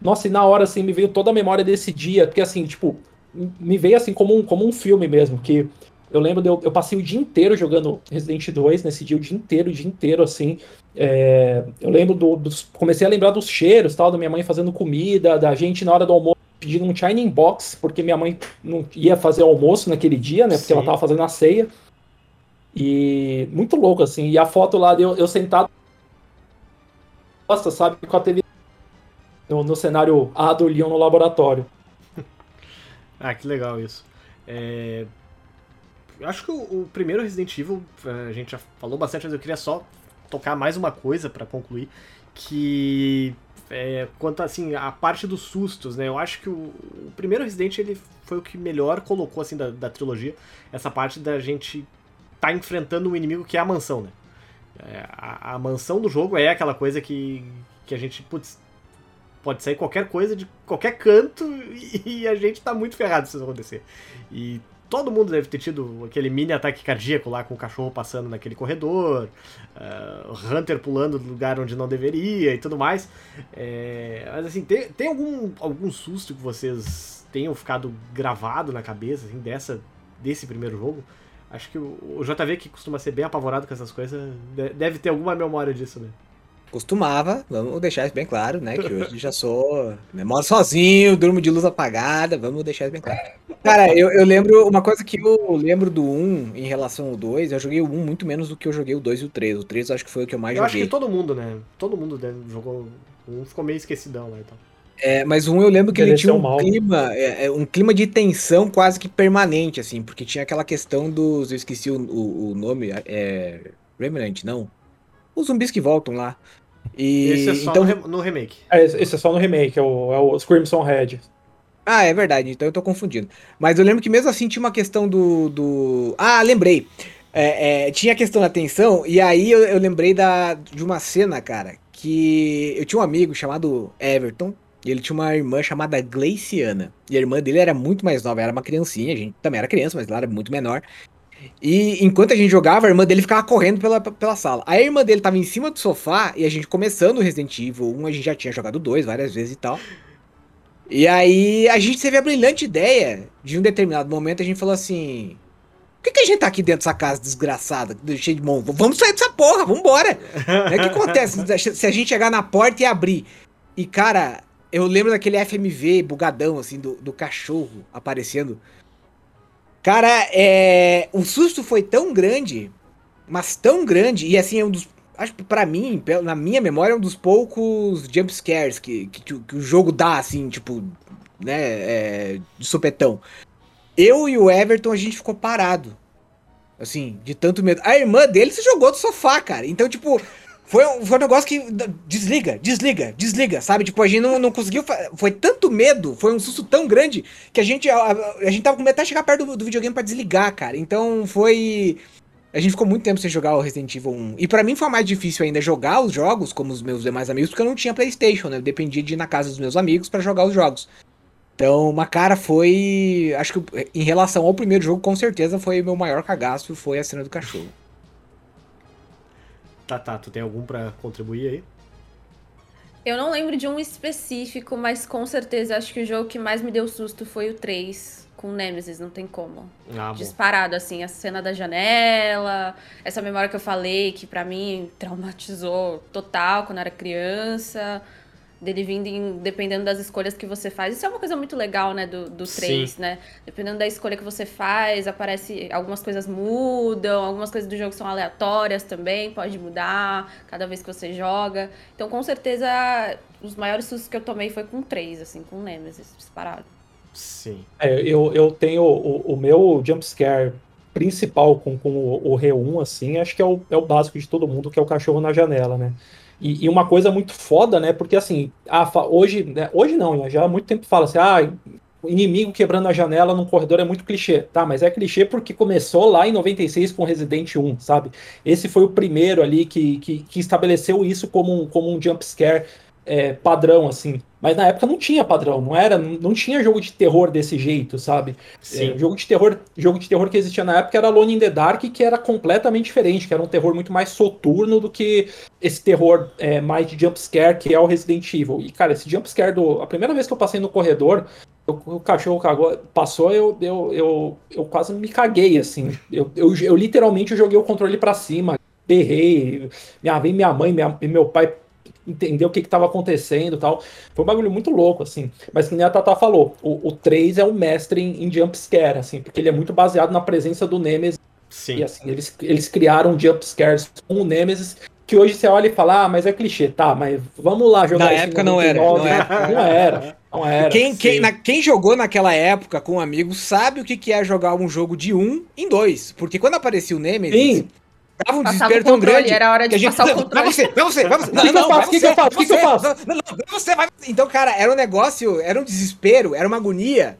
Nossa, e na hora, assim, me veio toda a memória desse dia, porque, assim, tipo, me veio, assim, como um, como um filme mesmo, que eu lembro, de eu, eu passei o dia inteiro jogando Resident 2, nesse dia, o dia inteiro, o dia inteiro, assim. É, eu lembro do, dos. Comecei a lembrar dos cheiros, tal, da minha mãe fazendo comida, da gente na hora do almoço pedindo um Shining Box, porque minha mãe não ia fazer almoço naquele dia, né? Porque Sim. ela tava fazendo a ceia. E muito louco, assim. E a foto lá, eu, eu sentado. Nossa, sabe, com a TV no, no cenário A do Leon no laboratório. <laughs> ah, que legal isso. É... Eu acho que o, o, primeiro Resident Evil, a gente já falou bastante, mas eu queria só tocar mais uma coisa para concluir. Que é, quanto assim, a parte dos sustos, né? Eu acho que o, o, primeiro Resident ele foi o que melhor colocou assim da, da trilogia essa parte da gente tá enfrentando um inimigo que é a mansão, né? É, a, a, mansão do jogo é aquela coisa que, que a gente, putz, pode sair qualquer coisa de qualquer canto e, <laughs> e a gente tá muito ferrado se isso acontecer. E todo mundo deve ter tido aquele mini ataque cardíaco lá com o cachorro passando naquele corredor, uh, Hunter pulando do lugar onde não deveria e tudo mais. É, mas assim, tem, tem algum, algum susto que vocês tenham ficado gravado na cabeça assim, dessa, desse primeiro jogo? Acho que o, o JV, que costuma ser bem apavorado com essas coisas, deve ter alguma memória disso, né? Costumava, vamos deixar isso bem claro, né? Que hoje já sou. Né, moro sozinho, durmo de luz apagada, vamos deixar isso bem claro. Cara, eu, eu lembro uma coisa que eu lembro do 1 em relação ao 2, eu joguei o 1 muito menos do que eu joguei o 2 e o 3. O 3 eu acho que foi o que eu mais eu joguei. Eu acho que todo mundo, né? Todo mundo jogou o 1, ficou meio esquecidão lá e tal. É, mas o 1 eu lembro que ele, ele tinha um mal. clima, é, é, um clima de tensão quase que permanente, assim, porque tinha aquela questão dos. Eu esqueci o, o, o nome, é. Remnant, não? Os zumbis que voltam lá. E, esse é só então... no, no remake. É, esse é só no remake, é o, é o Crimson Red. Ah, é verdade, então eu tô confundindo. Mas eu lembro que mesmo assim tinha uma questão do. do... Ah, lembrei. É, é, tinha a questão da tensão, e aí eu, eu, lembrei da, de uma cena, cara, que eu tinha um amigo chamado Everton, E ele tinha uma irmã chamada Gleiciana. E a irmã dele era muito mais nova, era uma criancinha, a gente também era criança, mas ela era muito menor. E enquanto a gente jogava, a irmã dele ficava correndo pela, pela sala. Aí a irmã dele tava em cima do sofá e a gente começando o Resident Evil 1, a gente já tinha jogado dois várias vezes e tal. E aí a gente teve a brilhante ideia de um determinado momento a gente falou assim: Por que, que a gente tá aqui dentro dessa casa desgraçada, cheia de mão? Vamos sair dessa porra, vambora! O que acontece <laughs> se a gente chegar na porta e abrir? E cara, eu lembro daquele FMV bugadão, assim, do, do cachorro aparecendo. Cara, é. O susto foi tão grande, mas tão grande, e assim, é um dos. Acho que pra mim, na minha memória, é um dos poucos jump scares que, que, que o jogo dá, assim, tipo, né, é, de sopetão. Eu e o Everton, a gente ficou parado. Assim, de tanto medo. A irmã dele se jogou do sofá, cara. Então, tipo, foi um, foi um negócio que desliga, desliga, desliga, sabe? Tipo, a gente não, não conseguiu. Foi tanto medo, foi um susto tão grande que a gente, a, a gente tava com medo até chegar perto do, do videogame para desligar, cara. Então foi. A gente ficou muito tempo sem jogar o Resident Evil 1. E para mim foi mais difícil ainda jogar os jogos, como os meus demais amigos, porque eu não tinha PlayStation, né? Eu dependia de ir na casa dos meus amigos para jogar os jogos. Então, uma cara foi. Acho que em relação ao primeiro jogo, com certeza foi o meu maior cagaço foi a cena do cachorro. Tá, tá. Tu tem algum para contribuir aí? Eu não lembro de um específico, mas com certeza acho que o jogo que mais me deu susto foi o 3 com Nemesis, não tem como. Ah, Disparado, assim, a cena da janela, essa memória que eu falei que para mim traumatizou total quando era criança dele vindo em, dependendo das escolhas que você faz. Isso é uma coisa muito legal, né, do, do 3, Sim. né? Dependendo da escolha que você faz, aparece, algumas coisas mudam, algumas coisas do jogo são aleatórias também, pode mudar cada vez que você joga. Então, com certeza, os maiores sustos que eu tomei foi com 3, assim, com Nemesis, disparado. Sim. É, eu, eu tenho o, o meu jumpscare principal com, com o, o R1, assim, acho que é o, é o básico de todo mundo, que é o cachorro na janela, né? E, e, uma coisa muito foda, né? Porque assim, a, hoje, né? hoje não, né? já há muito tempo fala assim, ah, inimigo quebrando a janela num corredor é muito clichê. Tá, mas é clichê porque começou lá em 96 com Resident 1, sabe? Esse foi o primeiro ali que, que, que estabeleceu isso como um, como um jump scare é, padrão, assim. Mas na época não tinha padrão, não era, não tinha jogo de terror desse jeito, sabe? Sim. É, jogo de terror, jogo de terror que existia na época era Alone in the Dark, que era completamente diferente, que era um terror muito mais soturno do que esse terror é, mais de jump scare que é o Resident Evil. E cara, esse jump scare do a primeira vez que eu passei no corredor, eu, o cachorro cagou, passou, eu, eu, eu, eu quase me caguei assim. Eu, eu, eu literalmente joguei o controle para cima, berrei, minha, minha mãe, minha, meu pai entender o que estava acontecendo e tal. Foi um bagulho muito louco, assim. Mas que nem a Tata falou, o, o 3 é o mestre em, em jumpscare, assim, porque ele é muito baseado na presença do Nemesis. Sim. E assim, eles, eles criaram jumpscares com o Nemesis que hoje você olha e fala, ah, mas é clichê, tá, mas vamos lá jogar Na época não era, não era. Não era. Não era. Quem, quem, na, quem jogou naquela época com um amigo sabe o que, que é jogar um jogo de um em dois. Porque quando aparecia o Nemesis, Sim dava um desespero tão grande. Era hora de a gente, passar o controle. Vai você, vai você, vai você. Não, não, você. O que eu faço? O que eu faço? Não, não, você vai. Então, cara, era um negócio, era um desespero, era uma agonia.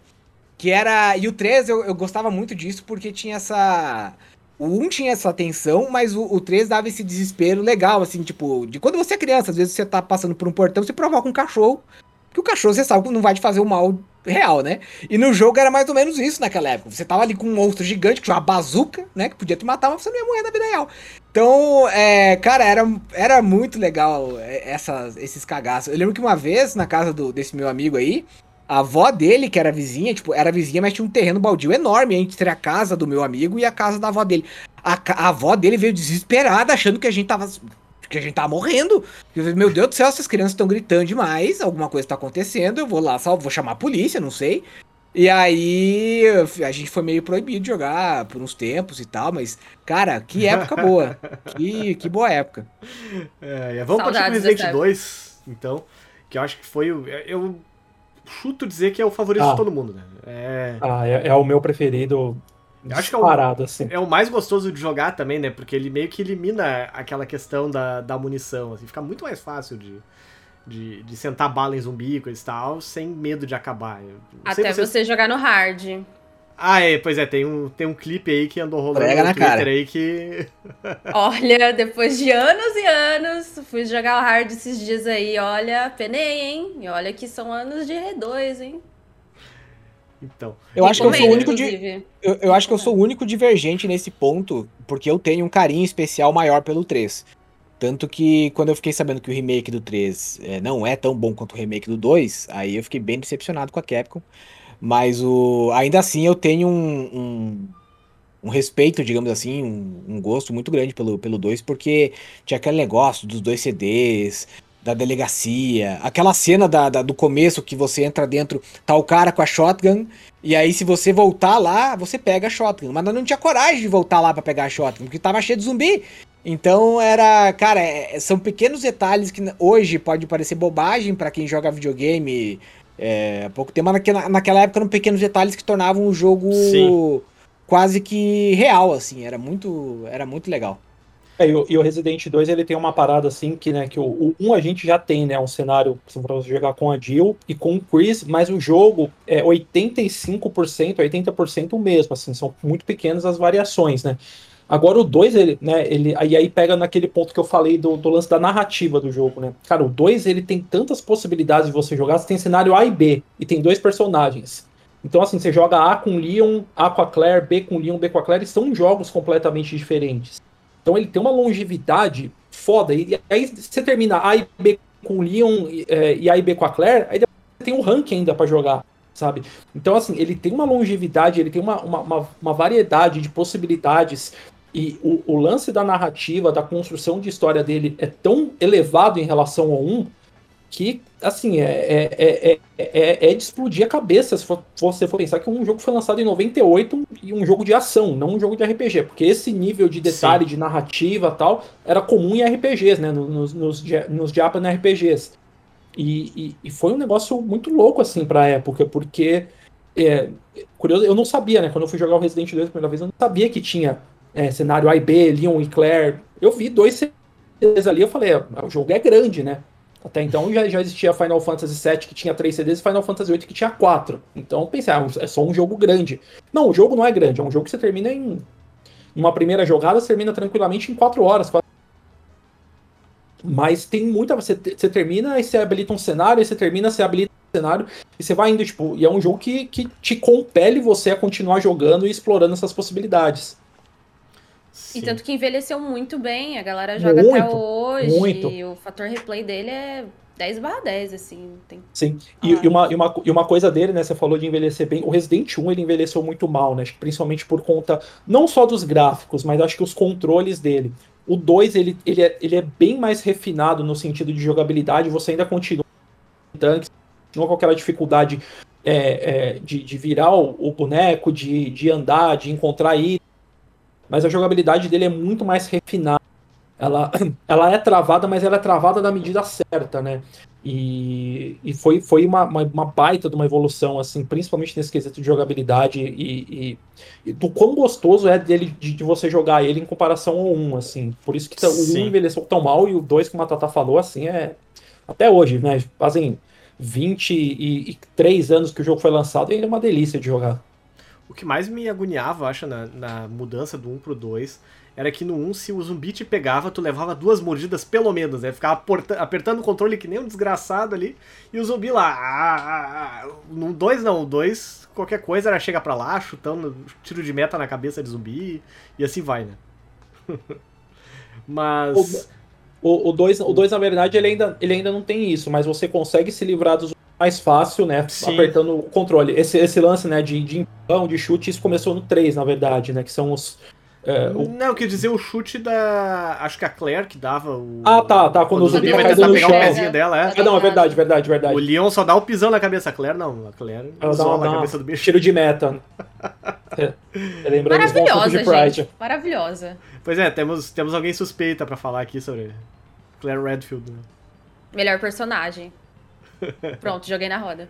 Que era. E o 3 eu, eu gostava muito disso porque tinha essa. O 1 tinha essa tensão, mas o, o 3 dava esse desespero legal, assim, tipo, de quando você é criança, às vezes você tá passando por um portão, você provoca um cachorro, que o cachorro você sabe que não vai te fazer o mal real, né? E no jogo era mais ou menos isso naquela época. Você tava ali com um monstro gigante, que tinha uma bazuca, né? Que podia te matar, mas você não ia morrer na vida real. Então, é, cara, era, era muito legal é, essas, esses cagaços. Eu lembro que uma vez, na casa do, desse meu amigo aí, a avó dele, que era vizinha, tipo, era vizinha, mas tinha um terreno baldio enorme entre a casa do meu amigo e a casa da avó dele. A, a avó dele veio desesperada, achando que a gente tava que a gente tá morrendo. Meu Deus do céu, essas crianças estão gritando demais, alguma coisa tá acontecendo, eu vou lá, só vou chamar a polícia, não sei. E aí a gente foi meio proibido de jogar por uns tempos e tal, mas, cara, que época <laughs> boa. que, que boa época. É, vamos partir pro Resident 2, então, que eu acho que foi o. Eu chuto dizer que é o favorito ah. de todo mundo, né? É... Ah, é, é o meu preferido Acho que é o, assim. é o mais gostoso de jogar também, né? Porque ele meio que elimina aquela questão da, da munição, assim, fica muito mais fácil de, de, de sentar bala em zumbi e tal, sem medo de acabar. Até você... você jogar no hard. Ah, é, pois é, tem um, tem um clipe aí que andou rolando Prega no na Twitter cara. aí que. <laughs> <laughs> Olha, depois de anos e anos, fui jogar o hard esses dias aí, olha, penei, hein? E olha que são anos de R2, hein? Então. Eu acho que eu sou o único de, eu, eu acho que eu sou o único divergente nesse ponto, porque eu tenho um carinho especial maior pelo 3. Tanto que quando eu fiquei sabendo que o remake do 3 é, não é tão bom quanto o remake do 2, aí eu fiquei bem decepcionado com a Capcom. Mas o ainda assim eu tenho um, um, um respeito, digamos assim, um, um gosto muito grande pelo, pelo 2, porque tinha aquele negócio dos dois CDs, da delegacia, aquela cena da, da- do começo que você entra dentro, tá o cara com a shotgun, e aí se você voltar lá, você pega a shotgun. Mas não tinha coragem de voltar lá pra pegar a shotgun, porque tava cheio de zumbi. Então era, cara, é- são pequenos detalhes que hoje pode parecer bobagem pra quem joga videogame é, há pouco tempo, mas naquela, naquela época eram pequenos detalhes que tornavam o jogo Sim. quase que real, assim, era muito, era muito legal. É, e, o, e o Resident 2 ele tem uma parada assim que, né, que o, o 1 a gente já tem, né, um cenário para você jogar com a Jill e com o Chris, mas o jogo é 85%, 80% o mesmo, assim, são muito pequenas as variações, né. Agora o 2, ele, né, ele, aí, aí pega naquele ponto que eu falei do, do lance da narrativa do jogo, né. Cara, o 2 ele tem tantas possibilidades de você jogar, você tem cenário A e B, e tem dois personagens. Então, assim, você joga A com Leon, A com a Claire, B com Leon, B com a Claire, e são jogos completamente diferentes. Então ele tem uma longevidade foda. E aí você termina A e B com o Leon e, é, e A e B com a Claire, aí você tem um rank ainda pra jogar, sabe? Então, assim, ele tem uma longevidade, ele tem uma, uma, uma, uma variedade de possibilidades. E o, o lance da narrativa, da construção de história dele é tão elevado em relação ao 1 que, assim, é, é, é, é, é de explodir a cabeça se você for pensar que um jogo foi lançado em 98 e um jogo de ação, não um jogo de RPG, porque esse nível de detalhe, de narrativa tal, era comum em RPGs, né, nos, nos, nos Japan RPGs. E, e, e foi um negócio muito louco, assim, pra época, porque, é, curioso, eu não sabia, né, quando eu fui jogar o Resident 2 a primeira vez, eu não sabia que tinha é, cenário A e B, Leon e Claire. Eu vi dois CDs ali, eu falei, "Ah, o jogo é grande, né, até então já, já existia Final Fantasy VII que tinha três CDs e Final Fantasy VIII que tinha quatro. Então eu pensei, ah, é só um jogo grande. Não, o jogo não é grande, é um jogo que você termina em. Uma primeira jogada, você termina tranquilamente em quatro horas. quatro- Mas tem muita. Você, você termina e você habilita um cenário, aí você termina, você habilita um cenário, e você vai indo, tipo. E é um jogo que, que te compele você a continuar jogando e explorando essas possibilidades. Sim. E tanto que envelheceu muito bem, a galera joga até Muito, hoje. muito. E o fator replay dele é 10 barra 10, assim. Tem... Sim. E, Ah. e uma, e, uma, e uma coisa dele, né? Você falou de envelhecer bem. O Resident 1 ele envelheceu muito mal, né? Principalmente por conta não só dos gráficos, mas acho que os controles dele. O 2 ele, ele, é, ele é bem mais refinado no sentido de jogabilidade. Você ainda continua com tanques, continua com aquela dificuldade é, é, de, de virar o, o boneco, de, de andar, de encontrar itens. Mas a jogabilidade dele é muito mais refinada. Ela, <clears throat> ela é travada, mas ela é travada na medida certa, né? E, e foi, foi uma, uma, uma baita de uma evolução, assim, principalmente nesse quesito de jogabilidade e, e- e do quão gostoso é dele de, de você jogar ele em comparação ao 1, assim. Por isso que tá- o 1 Sim. envelheceu tão mal e o 2, como a Tata falou, assim, é. Até hoje, né? Fazem 23 anos que o jogo foi lançado e ele é uma delícia de jogar. O que mais me agoniava, acho, na, na mudança do 1 pro 2, era que no 1, se o zumbi te pegava, tu levava duas mordidas pelo menos, né? Ficava apertando o controle que nem um desgraçado ali, e o zumbi lá. ah, ah, ah. No 2 não, o 2, qualquer coisa era chega pra lá, chutando tiro de meta na cabeça de zumbi, e assim vai, né? <laughs> Mas. O 2, o dois, na verdade, ele ainda, ele ainda não tem isso, mas você consegue se livrar dos mais fácil, né? Sim. Apertando o controle. Esse, esse lance, né, de, de empurrão, de chute, isso começou no 3, na verdade, né? Que são os. é, o- Não, eu quis dizer o chute da. Acho que a Claire que dava o. Ah, tá, tá, quando o zumbi vai vai tentar pegar o pezinho dela, é. Ah, não, é verdade, verdade, verdade. O Leon só dá o pisão na cabeça, a Claire não. A Claire Ela dá uma, a dá uma cabeça do bicho. tiro de meta. É, é, Maravilhosa, de Pride. gente. Maravilhosa. Pois é, temos, temos alguém suspeita pra falar aqui sobre Claire Redfield. né? Melhor personagem. <laughs> Pronto, joguei na roda.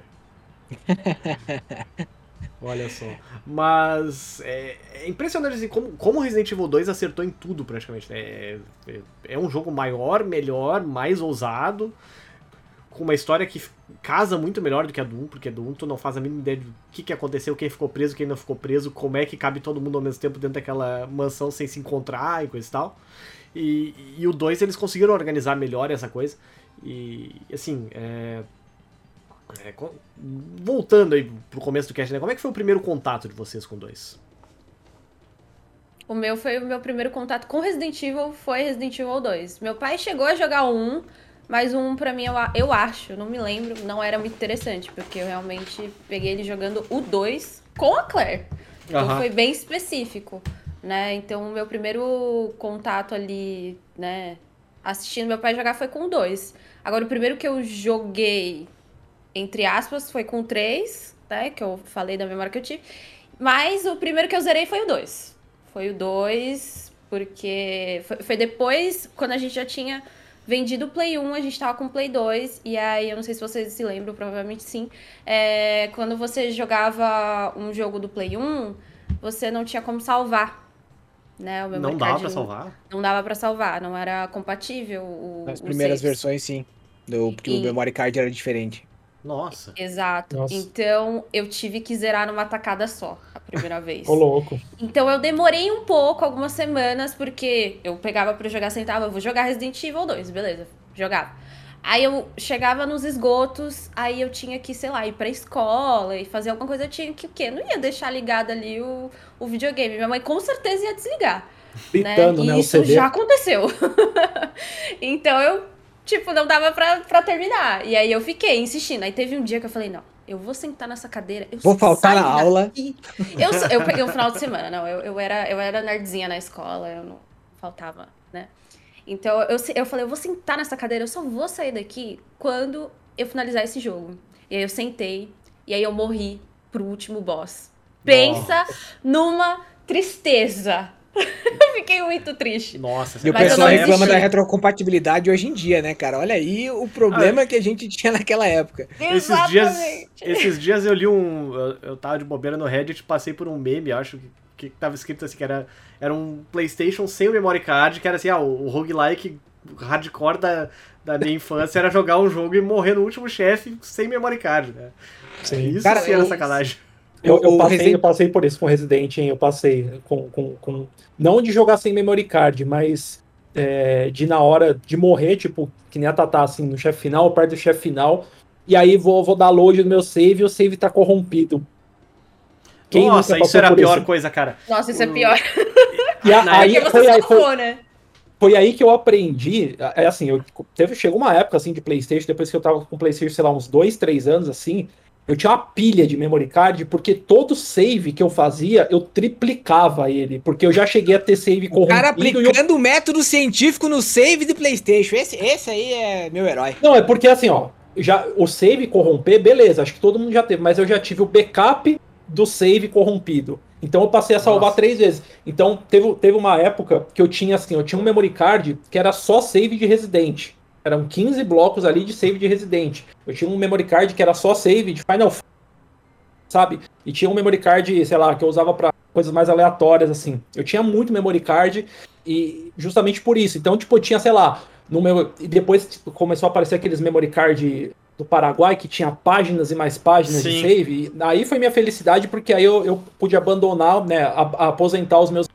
<laughs> Olha só. Mas é, é impressionante assim, como, como Resident Evil 2 acertou em tudo praticamente. né? É, é, é um jogo maior, melhor, mais ousado, com uma história que casa muito melhor do que a do 1, porque a do 1 tu não faz a mínima ideia do que, que aconteceu, quem ficou preso, quem não ficou preso, como é que cabe todo mundo ao mesmo tempo dentro daquela mansão sem se encontrar e coisa e tal. E, e o 2 eles conseguiram organizar melhor essa coisa. E assim, é, é, voltando aí pro começo do cast, né? Como é que foi o primeiro contato de vocês com o 2? O meu foi o meu primeiro contato com Resident Evil, foi Resident Evil 2. Meu pai chegou a jogar o 1, mas o 1 pra mim, eu, eu acho, não me lembro, não era muito interessante, porque eu realmente peguei ele jogando o 2 com a Claire. Então uhum. foi bem específico, né? Então o meu primeiro contato ali, né, assistindo meu pai jogar foi com o 2. Agora o primeiro que eu joguei, entre aspas, foi com o 3, né, que eu falei da memória que eu tive. Mas o primeiro que eu zerei foi o 2. Foi o 2, porque foi, foi depois, quando a gente já tinha vendido o Play 1, a gente tava com o Play 2, e aí eu não sei se vocês se lembram, provavelmente sim. É, quando você jogava um jogo do Play 1, você não tinha como salvar. Né, o não dava pra salvar? Não dava pra salvar, não era compatível o. Nas primeiras versões, sim. Do, porque e... o memory card era diferente. Nossa. Exato. Nossa. Então eu tive que zerar numa tacada só, a primeira <laughs> vez. Ô, louco. Então eu demorei um pouco, algumas semanas, porque eu pegava para jogar, sentava, eu vou jogar Resident Evil 2, beleza, jogava. Aí eu chegava nos esgotos, aí eu tinha que, sei lá, ir pra escola e fazer alguma coisa, eu tinha que o quê? Não ia deixar ligado ali o, o videogame. Minha mãe com certeza ia desligar. Pitando, né? né? E isso já aconteceu. <laughs> então eu tipo, não dava pra, pra terminar. E aí eu fiquei insistindo. Aí teve um dia que eu falei, não, eu vou sentar nessa cadeira. vou faltar na aula. Eu, eu <laughs> peguei um final de semana, não. Eu, eu, era, eu era nerdzinha na escola, eu não faltava, né? Então eu, eu falei, eu vou sentar nessa cadeira, eu só vou sair daqui quando eu finalizar esse jogo. E aí eu sentei, e aí eu morri pro último boss. Pensa Nossa. numa tristeza eu <laughs> fiquei muito triste. Nossa, E o pessoal reclama da retrocompatibilidade hoje em dia, né, cara? Olha aí o problema ah, que a gente tinha naquela época. Esses dias, esses dias eu li um. Eu, eu tava de bobeira no Reddit, passei por um meme, acho que, que tava escrito assim, que era, era um PlayStation sem o memory card, que era assim, ah, o, o roguelike hardcore da, da minha infância era jogar um jogo e morrer no último chefe sem memory card, né? Sim. Isso cara, sim era eu, sacanagem. Eu, eu, passei, Resident... eu passei por isso com Resident, hein? Eu passei com, com, com. Não de jogar sem memory card, mas é, de na hora de morrer, tipo, que nem a Tatá, assim, no chefe final, perto do chefe final. E aí vou, vou dar load no meu save e o save tá corrompido. Quem Nossa, isso era a pior isso? coisa, cara. Nossa, isso é pior. E a, <laughs> aí, foi, aí, foi, né? foi aí que eu aprendi. É assim, eu, teve, chegou uma época assim de Playstation, depois que eu tava com o Playstation, sei lá, uns dois, três anos assim eu tinha uma pilha de memory card, porque todo save que eu fazia, eu triplicava ele. Porque eu já cheguei a ter save corrompido. O cara aplicando o eu... método científico no save de PlayStation. Esse, esse aí é meu herói. Não, é porque assim, ó. Já, o save corromper, beleza, acho que todo mundo já teve, mas eu já tive o backup do save corrompido. Então eu passei a salvar Nossa. três vezes. Então teve, teve uma época que eu tinha assim, eu tinha um memory card que era só save de Resident. Eram 15 blocos ali de save de Resident. Eu tinha um memory card que era só save de Final sabe? E tinha um memory card, sei lá, que eu usava para coisas mais aleatórias, assim. Eu tinha muito memory card e justamente por isso. Então, tipo, eu tinha, sei lá, no meu... E depois tipo, começou a aparecer aqueles memory card do Paraguai que tinha páginas e mais páginas Sim. de save. E aí foi minha felicidade, porque aí eu, eu pude abandonar, né, a, a aposentar os meus.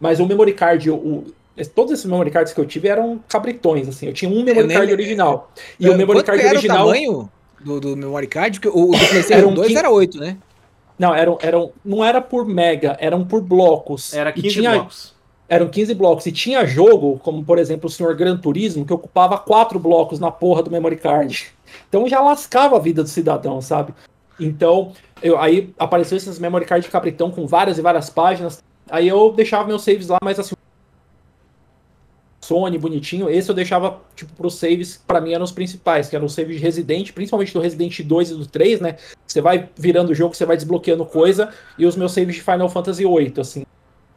Mas o memory card, o, Todos esses memory cards que eu tive eram cabritões, assim. Eu tinha um memory card original. E o memory card original. O tamanho do, do memory card? Porque o, do PlayStation 2 era 8, né? Não, eram, eram, não era por mega, eram por blocos. Era 15 tinha, blocos. Eram 15 blocos. E tinha jogo, como por exemplo o Senhor Gran Turismo, que ocupava 4 blocos na porra do memory card. Então já lascava a vida do cidadão, sabe? Então, eu, aí apareceu esses memory card de cabritão com várias e várias páginas. Aí eu deixava meus saves lá, mas assim, Sony, bonitinho. Esse eu deixava, tipo, pros saves, para mim eram os principais, que eram os saves de Resident, principalmente do Resident 2 e do 3, né? Você vai virando o jogo, você vai desbloqueando coisa, e os meus saves de Final Fantasy 8, assim.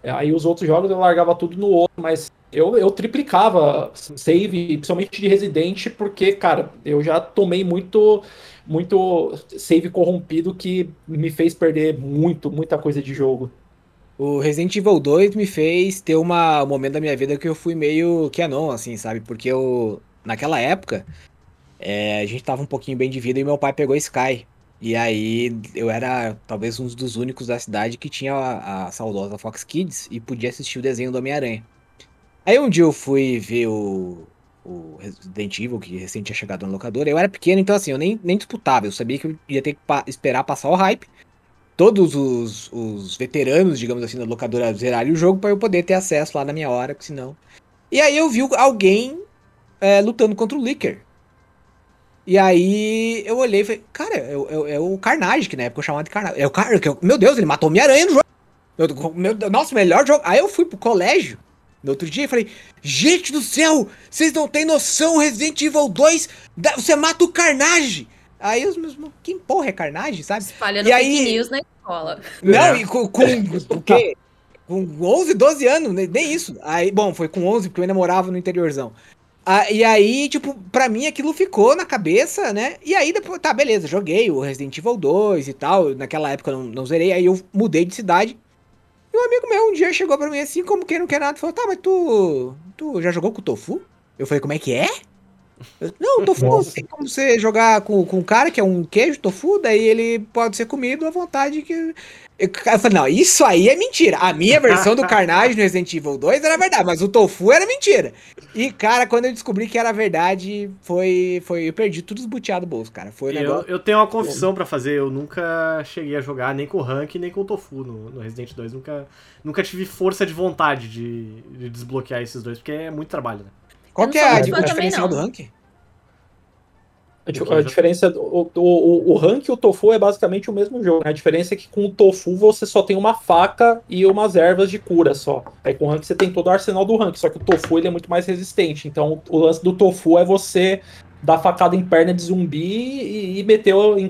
Aí os outros jogos eu largava tudo no outro, mas eu, eu triplicava save, principalmente de Resident, porque, cara, eu já tomei muito muito save corrompido que me fez perder muito, muita coisa de jogo. O Resident Evil 2 me fez ter uma, um momento da minha vida que eu fui meio canon, assim, sabe? Porque eu, naquela época, é, a gente tava um pouquinho bem de vida e meu pai pegou Sky. E aí eu era talvez um dos únicos da cidade que tinha a, a saudosa Fox Kids e podia assistir o desenho do Homem-Aranha. Aí um dia eu fui ver o, o Resident Evil, que recém tinha chegado na locadora. Eu era pequeno, então assim, eu nem, nem disputava. Eu sabia que eu ia ter que pa esperar passar o hype. Todos os, os veteranos, digamos assim, da locadora zerarem o jogo para eu poder ter acesso lá na minha hora, porque senão. E aí eu vi alguém é, lutando contra o Licker. E aí eu olhei e falei, cara, é, é, é, o Carnage, que na época eu chamava de Carnage. É o Car... Meu Deus, ele matou Homem-Aranha no jogo. Meu, meu, nossa, melhor jogo. Aí eu fui pro colégio no outro dia e falei, gente do céu, vocês não têm noção, Resident Evil 2, você mata o Carnage. Aí os meus, que porra é Carnage, sabe? Espalhando e fake aí... news na escola. Não, e com, com o quê? Com 11, 12 anos, nem isso. Aí, bom, foi com 11 porque eu ainda morava no interiorzão. Ah, e aí, tipo, pra mim aquilo ficou na cabeça, né? E aí depois, tá, beleza, joguei o Resident Evil 2 e tal. Naquela época eu não, não zerei, aí eu mudei de cidade. E um amigo meu um dia chegou pra mim assim, como quem não quer nada, falou: Tá, mas tu. Tu já jogou com o Tofu? Eu falei: Como é que é? Eu, não, tofu, tem como você jogar com, com um cara que é um queijo tofu, daí ele pode ser comido à vontade que. Eu, eu falei, não, isso aí é mentira. A minha versão do Carnage no Resident Evil 2 era verdade, mas o tofu era mentira. E, cara, quando eu descobri que era verdade, foi. foi eu perdi tudo esbuteado do bolso, cara. Foi eu, negócio... eu tenho uma confissão para fazer. Eu nunca cheguei a jogar nem com o Rank, nem com o Tofu no, no Resident 2. Nunca, nunca tive força de vontade de, de desbloquear esses dois, porque é muito trabalho, né? Qual que é a, a diferença do Rank? A, a diferença, o, o, o rank e o tofu é basicamente o mesmo jogo. Né? A diferença é que com o tofu você só tem uma faca e umas ervas de cura só. Aí com o rank você tem todo o arsenal do rank, só que o tofu ele é muito mais resistente. Então o lance do tofu é você dar facada em perna de zumbi e, e meter em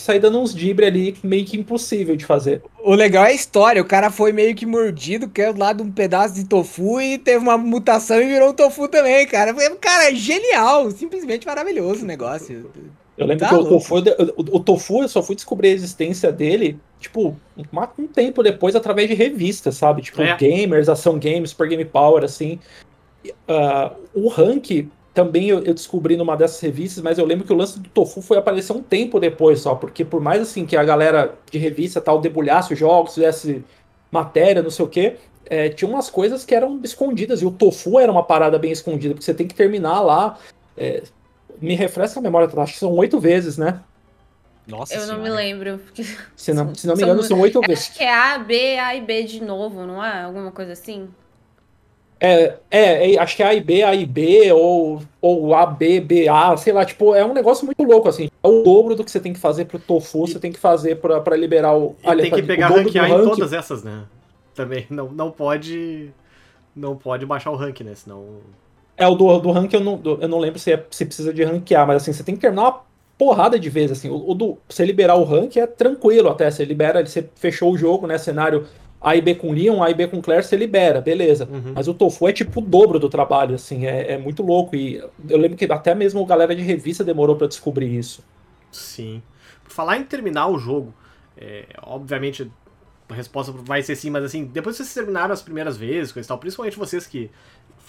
sair dando uns dibre ali, meio que impossível de fazer. O legal é a história, o cara foi meio que mordido, que é lá de um pedaço de tofu e teve uma mutação e virou um tofu também, cara. Foi, cara, genial, simplesmente maravilhoso o negócio. Eu lembro tá que o tofu, o, o tofu, eu só fui descobrir a existência dele, tipo, um tempo depois, através de revistas, sabe? Tipo, é. Gamers, Ação Games, Super Game Power, assim. Uh, o rank também eu, eu, descobri numa dessas revistas, mas eu lembro que o lance do tofu foi aparecer um tempo depois só, porque por mais assim que a galera de revista tal debulhasse os jogos, fizesse matéria, não sei o que, é, tinha umas coisas que eram escondidas, e o tofu era uma parada bem escondida, porque você tem que terminar lá. É, me refresca a memória, acho que são oito vezes, né? Nossa Eu senhora. não me lembro. Porque... Se, não, se não me engano, são oito vezes. Acho que é A, B, A e B de novo, não é? Alguma coisa assim? É, é, é, acho que é A e B, A e B, ou, ou A, B, B, A, sei lá, tipo, é um negócio muito louco, assim. É o dobro do que você tem que fazer pro tofu, você tem que fazer pra, pra liberar o. E tem que pegar ranquear em todas essas, né? Também. Não, não pode. Não pode baixar o rank, né? Senão. É, o do, do rank eu não, do, eu não lembro se, é, se precisa de ranquear, mas assim, você tem que terminar uma porrada de vezes, assim. O, o do, você liberar o rank é tranquilo até. Você libera, você fechou o jogo, né? Cenário a e B com Leon, A e B com Claire você libera, beleza. Uhum. Mas o Tofu é tipo o dobro do trabalho, assim, é, é, muito louco. E eu lembro que até mesmo a galera de revista demorou para descobrir isso. Sim. Por falar em terminar o jogo, é, obviamente resposta vai ser sim, mas assim, depois que vocês terminaram as primeiras vezes, coisa e tal, principalmente vocês que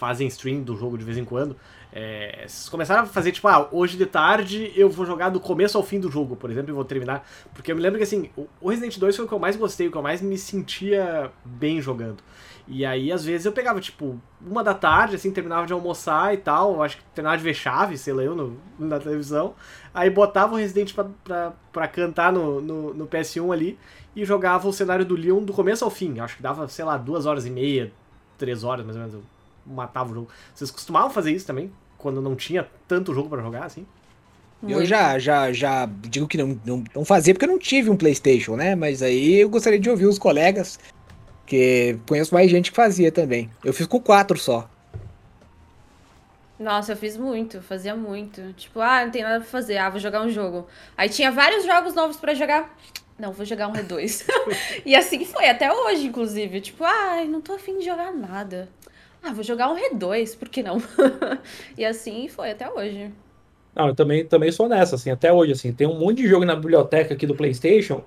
fazem stream do jogo de vez em quando, é, vocês começaram a fazer, tipo, ah, hoje de tarde eu vou jogar do começo ao fim do jogo, por exemplo, e vou terminar. Porque eu me lembro que, assim, o Resident 2 foi o que eu mais gostei, o que eu mais me sentia bem jogando. E aí, às vezes, eu pegava, tipo, uma da tarde, assim, terminava de almoçar e tal, acho que terminava de ver chave, sei lá eu, no, na televisão. Aí botava o Resident pra, pra, pra cantar no, no, no PS1 ali e jogava o cenário do Leon do começo ao fim. Acho que dava, sei lá, duas horas e meia, três horas mais ou menos. Eu matava o jogo. Vocês costumavam fazer isso também? Quando não tinha tanto jogo para jogar, assim? Eu já, já, já digo que não, não, não fazia porque eu não tive um Playstation, né? Mas aí eu gostaria de ouvir os colegas, que conheço mais gente que fazia também. Eu fiz com quatro só. Nossa, eu fiz muito, fazia muito. Tipo, ah, não tem nada pra fazer, ah, vou jogar um jogo. Aí tinha vários jogos novos para jogar. Não, vou jogar um R2. <laughs> e assim foi, até hoje, inclusive. Tipo, ai, ah, não tô afim de jogar nada. Ah, vou jogar um R2, por que não? <laughs> e assim foi até hoje. Não, eu também, também sou nessa, assim, até hoje, assim, tem um monte de jogo na biblioteca aqui do Playstation,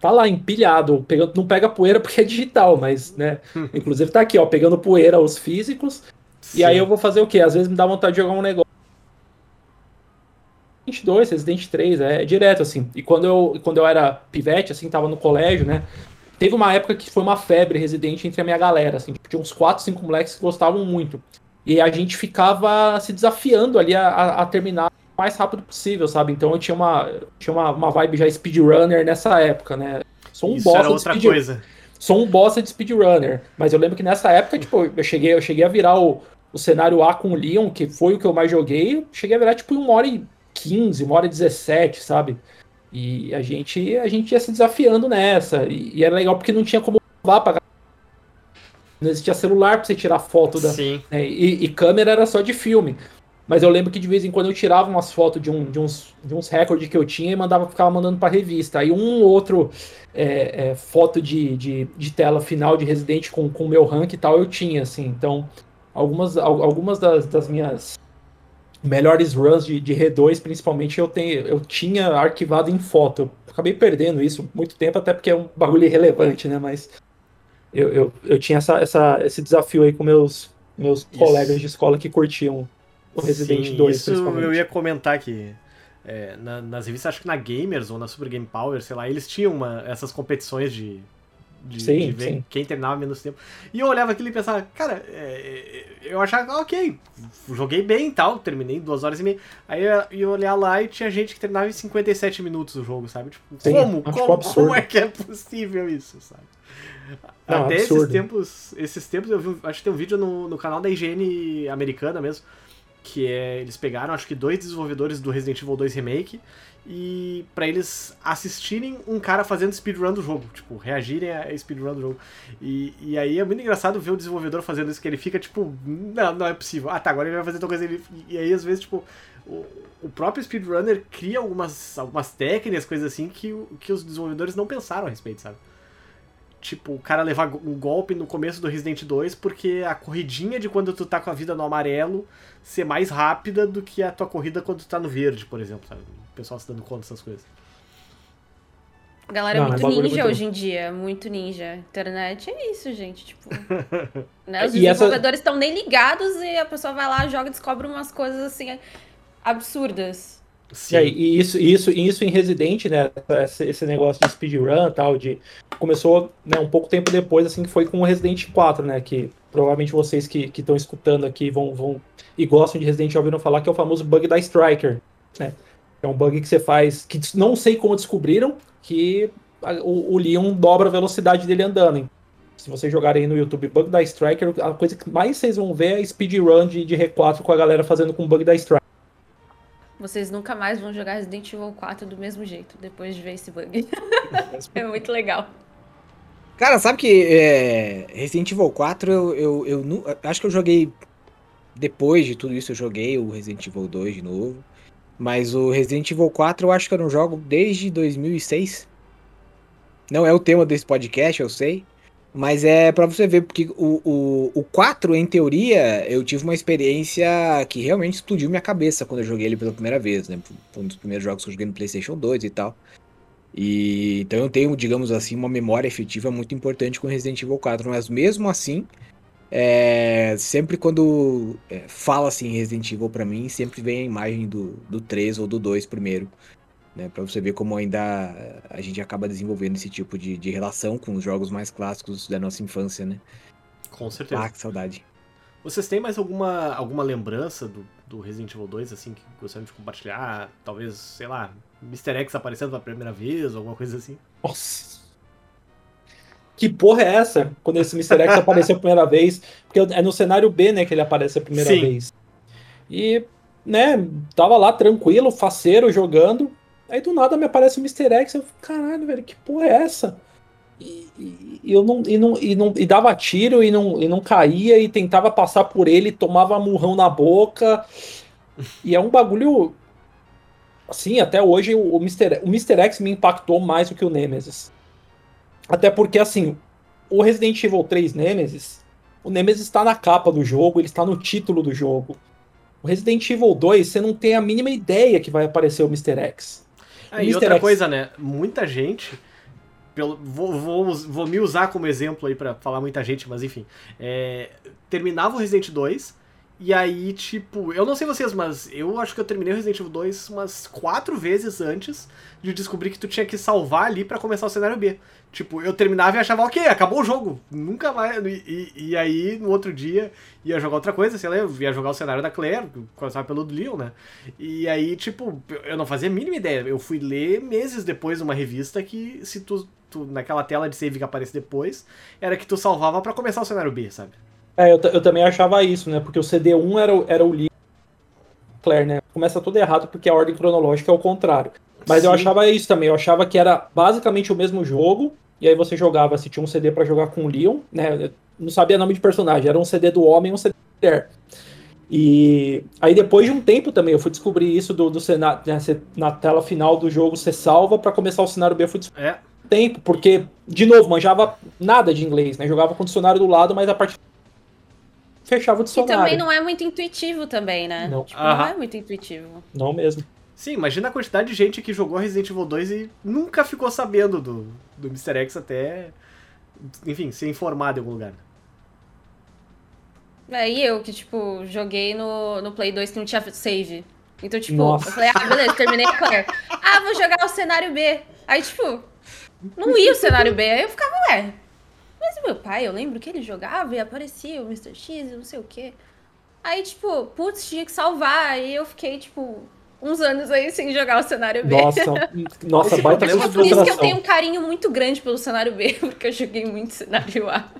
tá lá empilhado, pegando, não pega poeira porque é digital, mas, né, <laughs> inclusive tá aqui, ó, pegando poeira os físicos, Sim. e aí eu vou fazer o quê? Às vezes me dá vontade de jogar um negócio Resident 2, Resident 3, é, é direto, assim. E quando eu, quando eu era pivete, assim, tava no colégio, né? Teve uma época que foi uma febre Resident entre a minha galera, assim. Tipo, tinha uns 4, 5 moleques que gostavam muito. E a gente ficava se desafiando ali a, a, a terminar o mais rápido possível, sabe? Então eu tinha uma, tinha uma, uma vibe já speedrunner nessa época, né? Sou um Isso boss era outra speed... coisa. Sou um boss de speedrunner. Mas eu lembro que nessa época, tipo, eu cheguei, eu cheguei a virar o, o cenário A com o Leon, que foi o que eu mais joguei. Cheguei a virar, tipo, em uma hora e 15, uma hora e 17, sabe? E a gente, a gente ia se desafiando nessa. E, e era legal porque não tinha como vá pra não existia celular pra você tirar foto da. Sim. Né? E, e, câmera era só de filme. Mas eu lembro que de vez em quando eu tirava umas fotos de, um, de uns, de uns recordes que eu tinha e mandava, ficava mandando pra revista. Aí um outro é, é, foto de, de, de, tela final de Resident com o meu rank e tal eu tinha, assim. Então, algumas, algumas das, das minhas melhores runs de, de R2, principalmente, eu, tenho, eu tinha arquivado em foto. Eu acabei perdendo isso muito tempo, até porque é um bagulho irrelevante, né? Mas eu, eu, eu tinha essa, essa, esse desafio aí com meus, meus colegas de escola que curtiam o Resident Sim, 2, isso eu ia comentar que é, na, nas revistas, acho que na Gamers ou na Super Game Power, sei lá, eles tinham uma, essas competições de, de, sim, de ver sim. quem terminava menos tempo. E eu olhava aquilo e pensava, cara, é, é eu achava, ok, joguei bem e tal, terminei em duas horas e meia. Aí eu ia olhar lá e tinha gente que terminava em 57 minutos o jogo, sabe? Tipo, sim, como? Como, como é que é possível isso, sabe? Não, Até absurdo. esses tempos, esses tempos eu vi, acho que tem um vídeo no, no canal da IGN americana mesmo, que é, eles pegaram acho que dois desenvolvedores do Resident Evil 2 Remake e para eles assistirem um cara fazendo speedrun do jogo, tipo, reagirem a speedrun do jogo. E, e aí é muito engraçado ver o desenvolvedor fazendo isso, que ele fica tipo, não, não é possível. Ah, tá, agora ele vai fazer tal coisa. E aí às vezes, tipo, o, o próprio speedrunner cria algumas, algumas técnicas, coisas assim, que, que os desenvolvedores não pensaram a respeito, sabe? tipo, o cara levar um golpe no começo do Resident 2 porque a corridinha de quando tu tá com a vida no amarelo ser mais rápida do que a tua corrida quando tu tá no verde, por exemplo, sabe? O pessoal se dando conta dessas coisas. A galera Não, é muito ninja muito... hoje em dia, muito ninja. Internet é isso, gente, tipo... <laughs> né? Os desenvolvedores estão essa... nem ligados e a pessoa vai lá, joga e descobre umas coisas, assim, absurdas. Sim. E, isso, isso, isso em Resident, né? Esse, esse negócio de speedrun tal, de. Começou né, um pouco tempo depois, assim, que foi com o Resident 4, né? Que provavelmente vocês que estão escutando aqui vão, vão. e gostam de Resident já ouviram falar que é o famoso bug da Striker. Né? É um bug que você faz. que não sei como descobriram, que o, o Leon dobra a velocidade dele andando. Se vocês jogarem aí no YouTube Bug da Striker, a coisa que mais vocês vão ver é speedrun de, de R4 com a galera fazendo com o Bug da Striker. Vocês nunca mais vão jogar Resident Evil 4 do mesmo jeito, depois de ver esse bug. <laughs> é muito legal. Cara, sabe que é, Resident Evil 4 eu, eu, eu, eu, acho que eu joguei. Depois de tudo isso, eu joguei o Resident Evil 2 de novo. Mas o Resident Evil 4 eu acho que eu não jogo desde 2006. Não é o tema desse podcast, eu sei. Mas é para você ver, porque o, o, o 4, em teoria, eu tive uma experiência que realmente explodiu minha cabeça quando eu joguei ele pela primeira vez, né? Foi um dos primeiros jogos que eu joguei no PlayStation 2 e tal. E então eu tenho, digamos assim, uma memória efetiva muito importante com Resident Evil 4, mas mesmo assim, é, sempre quando é, fala assim Resident Evil para mim, sempre vem a imagem do, do 3 ou do 2 primeiro né? Para você ver como ainda a gente acaba desenvolvendo esse tipo de, de relação com os jogos mais clássicos da nossa infância, né? Com certeza. Ah, que saudade. Vocês têm mais alguma, alguma lembrança do, do Resident Evil 2, assim, que gostariam de compartilhar? Talvez, sei lá, Mr. X aparecendo pela primeira vez, ou alguma coisa assim? Nossa! Que porra é essa? Quando esse Mr. X apareceu a primeira vez. Porque é no cenário B, né, que ele aparece a primeira Sim. vez. E, né, tava lá tranquilo, faceiro, jogando. Aí do nada me aparece o Mr. X, eu fico, caralho, velho, que porra é essa? E, e, eu não, e, não, e, não, e dava tiro e não, e não caía, e tentava passar por ele, tomava murrão na boca. E é um bagulho. Assim, até hoje o, o, Mr., o Mr. X me impactou mais do que o Nemesis. Até porque, assim, o Resident Evil 3 Nemesis, o Nemesis está na capa do jogo, ele está no título do jogo. O Resident Evil 2, você não tem a mínima ideia que vai aparecer o Mr. X. Ah, e outra X... coisa, né? Muita gente. Pelo, vou, vou, vou me usar como exemplo aí para falar muita gente, mas enfim. É, terminava o Resident 2 E aí, tipo, eu não sei vocês, mas eu acho que eu terminei o Resident Evil 2 umas quatro vezes antes de descobrir que tu tinha que salvar ali para começar o cenário B. Tipo, eu terminava e achava, ok, acabou o jogo. Nunca mais. E, e, aí, no outro dia, ia jogar outra coisa, sei lá, eu ia jogar o cenário da Claire, começava pelo Leon, né? E aí, tipo, eu não fazia a mínima ideia. Eu fui ler meses depois uma revista que, se tu, tu naquela tela de save que aparece depois, era que tu salvava para começar o cenário B, sabe? É, eu, eu também achava isso, né? Porque o CD1 era, era o Leon Claire, né? Começa tudo errado porque a ordem cronológica é o contrário. Mas Sim. eu achava isso também, eu achava que era basicamente o mesmo jogo, e aí você jogava, se tinha um CD para jogar com o Leon, né? Eu não sabia nome de personagem, era um CD do homem e um CD da mulher. E aí depois de um tempo também, eu fui descobrir isso do, do cenário, né, na tela final do jogo você salva para começar o cenário B, eu fui descobrir é. tempo, porque, de novo, manjava nada de inglês, né? Jogava com o dicionário do lado, mas a partir fechava o dicionário. E também não é muito intuitivo também, né? Não, tipo, não é muito intuitivo. Não mesmo. Sim, imagina a quantidade de gente que jogou Resident Evil 2 e nunca ficou sabendo do, do Mr. X até, enfim, ser informado em algum lugar. É, e eu que, tipo, joguei no, no Play 2 que não tinha save. Então, tipo, Nossa. eu falei, ah, beleza, terminei a Claire. Ah, vou jogar o cenário B. Aí, tipo, não ia o cenário B. Aí eu ficava, ué. Mas meu pai, eu lembro que ele jogava e aparecia o Mr. X e não sei o quê. Aí, tipo, putz, tinha que salvar. Aí eu fiquei, tipo, uns anos aí sem jogar o cenário B. Nossa, nossa, baita É por isso que eu tenho um carinho muito grande pelo cenário B, <laughs> porque eu joguei muito cenário A.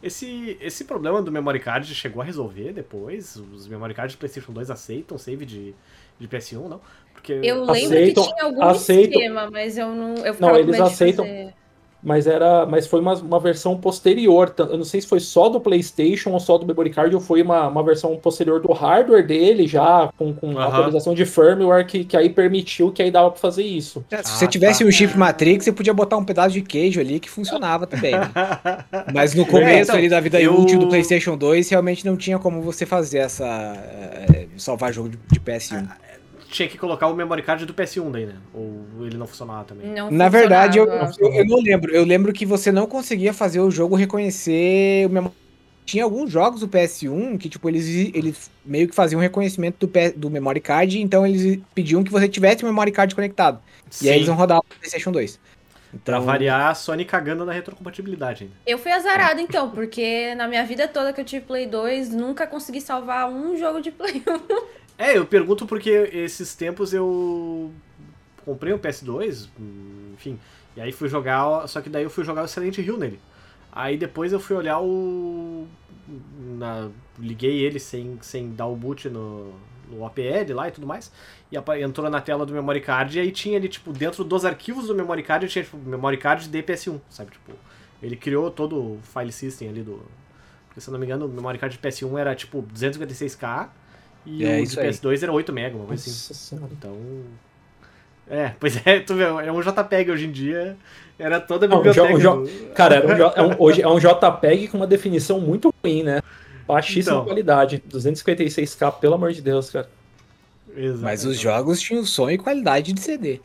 Esse, esse problema do memory card chegou a resolver depois? Os memory cards de PlayStation 2 aceitam save de, de PS1, não? Porque eu lembro aceitam, que tinha algum aceitam, esquema, mas eu não eu Não, eles aceitam. Fazer mas era mas foi uma, uma versão posterior. Eu não sei se foi só do PlayStation ou só do memory card, ou foi uma, uma versão posterior do hardware dele, já com, com uhum. atualização de firmware, que, que aí permitiu que aí dava pra fazer isso. É, se ah, você tivesse tá. um chip Matrix, você podia botar um pedaço de queijo ali que funcionava também. Né? <laughs> Mas no começo é, então, ali da vida eu... útil do PlayStation 2, realmente não tinha como você fazer essa. É, salvar jogo de, de PS1 tinha que colocar o memory card do PS1 daí, né? Ou ele não funcionava também? Não Na verdade, eu, eu, eu, não lembro. Eu lembro que você não conseguia fazer o jogo reconhecer o memory tinha alguns jogos do PS1 que, tipo, eles, eles meio que faziam reconhecimento do, do memory card, então eles pediam que você tivesse o memory card conectado. Sim. E aí eles vão rodar o PlayStation 2. Então... Pra variar, a Sony cagando na retrocompatibilidade ainda. Eu fui azarado então, porque na minha vida toda que eu tive Play 2, nunca consegui salvar um jogo de Play 1. É, eu pergunto porque esses tempos eu comprei um PS2, enfim, e aí fui jogar, só que daí eu fui jogar o Silent Hill nele. Aí depois eu fui olhar o. Na, liguei ele sem, sem dar o boot no, no APL lá e tudo mais. E entrou na tela do memory card e aí tinha ali, tipo, dentro dos arquivos do memory card, tinha, tipo, memory card de PS1, sabe? Tipo, ele criou todo o file system ali do. Porque se eu não me engano, o memory card de PS1 era tipo 256k e é, o de PS2 aí. era 8 MB, uma coisa assim. Então. É, <laughs> pois é, tu vê, é um JPEG hoje em dia. Era toda a biblioteca. Não, do... Cara, era um, <laughs> é um, hoje é um JPEG com uma definição muito ruim, né? Baixíssima então. qualidade. 256k, pelo amor de Deus, cara. Exatamente. Mas os jogos tinham som e qualidade de CD.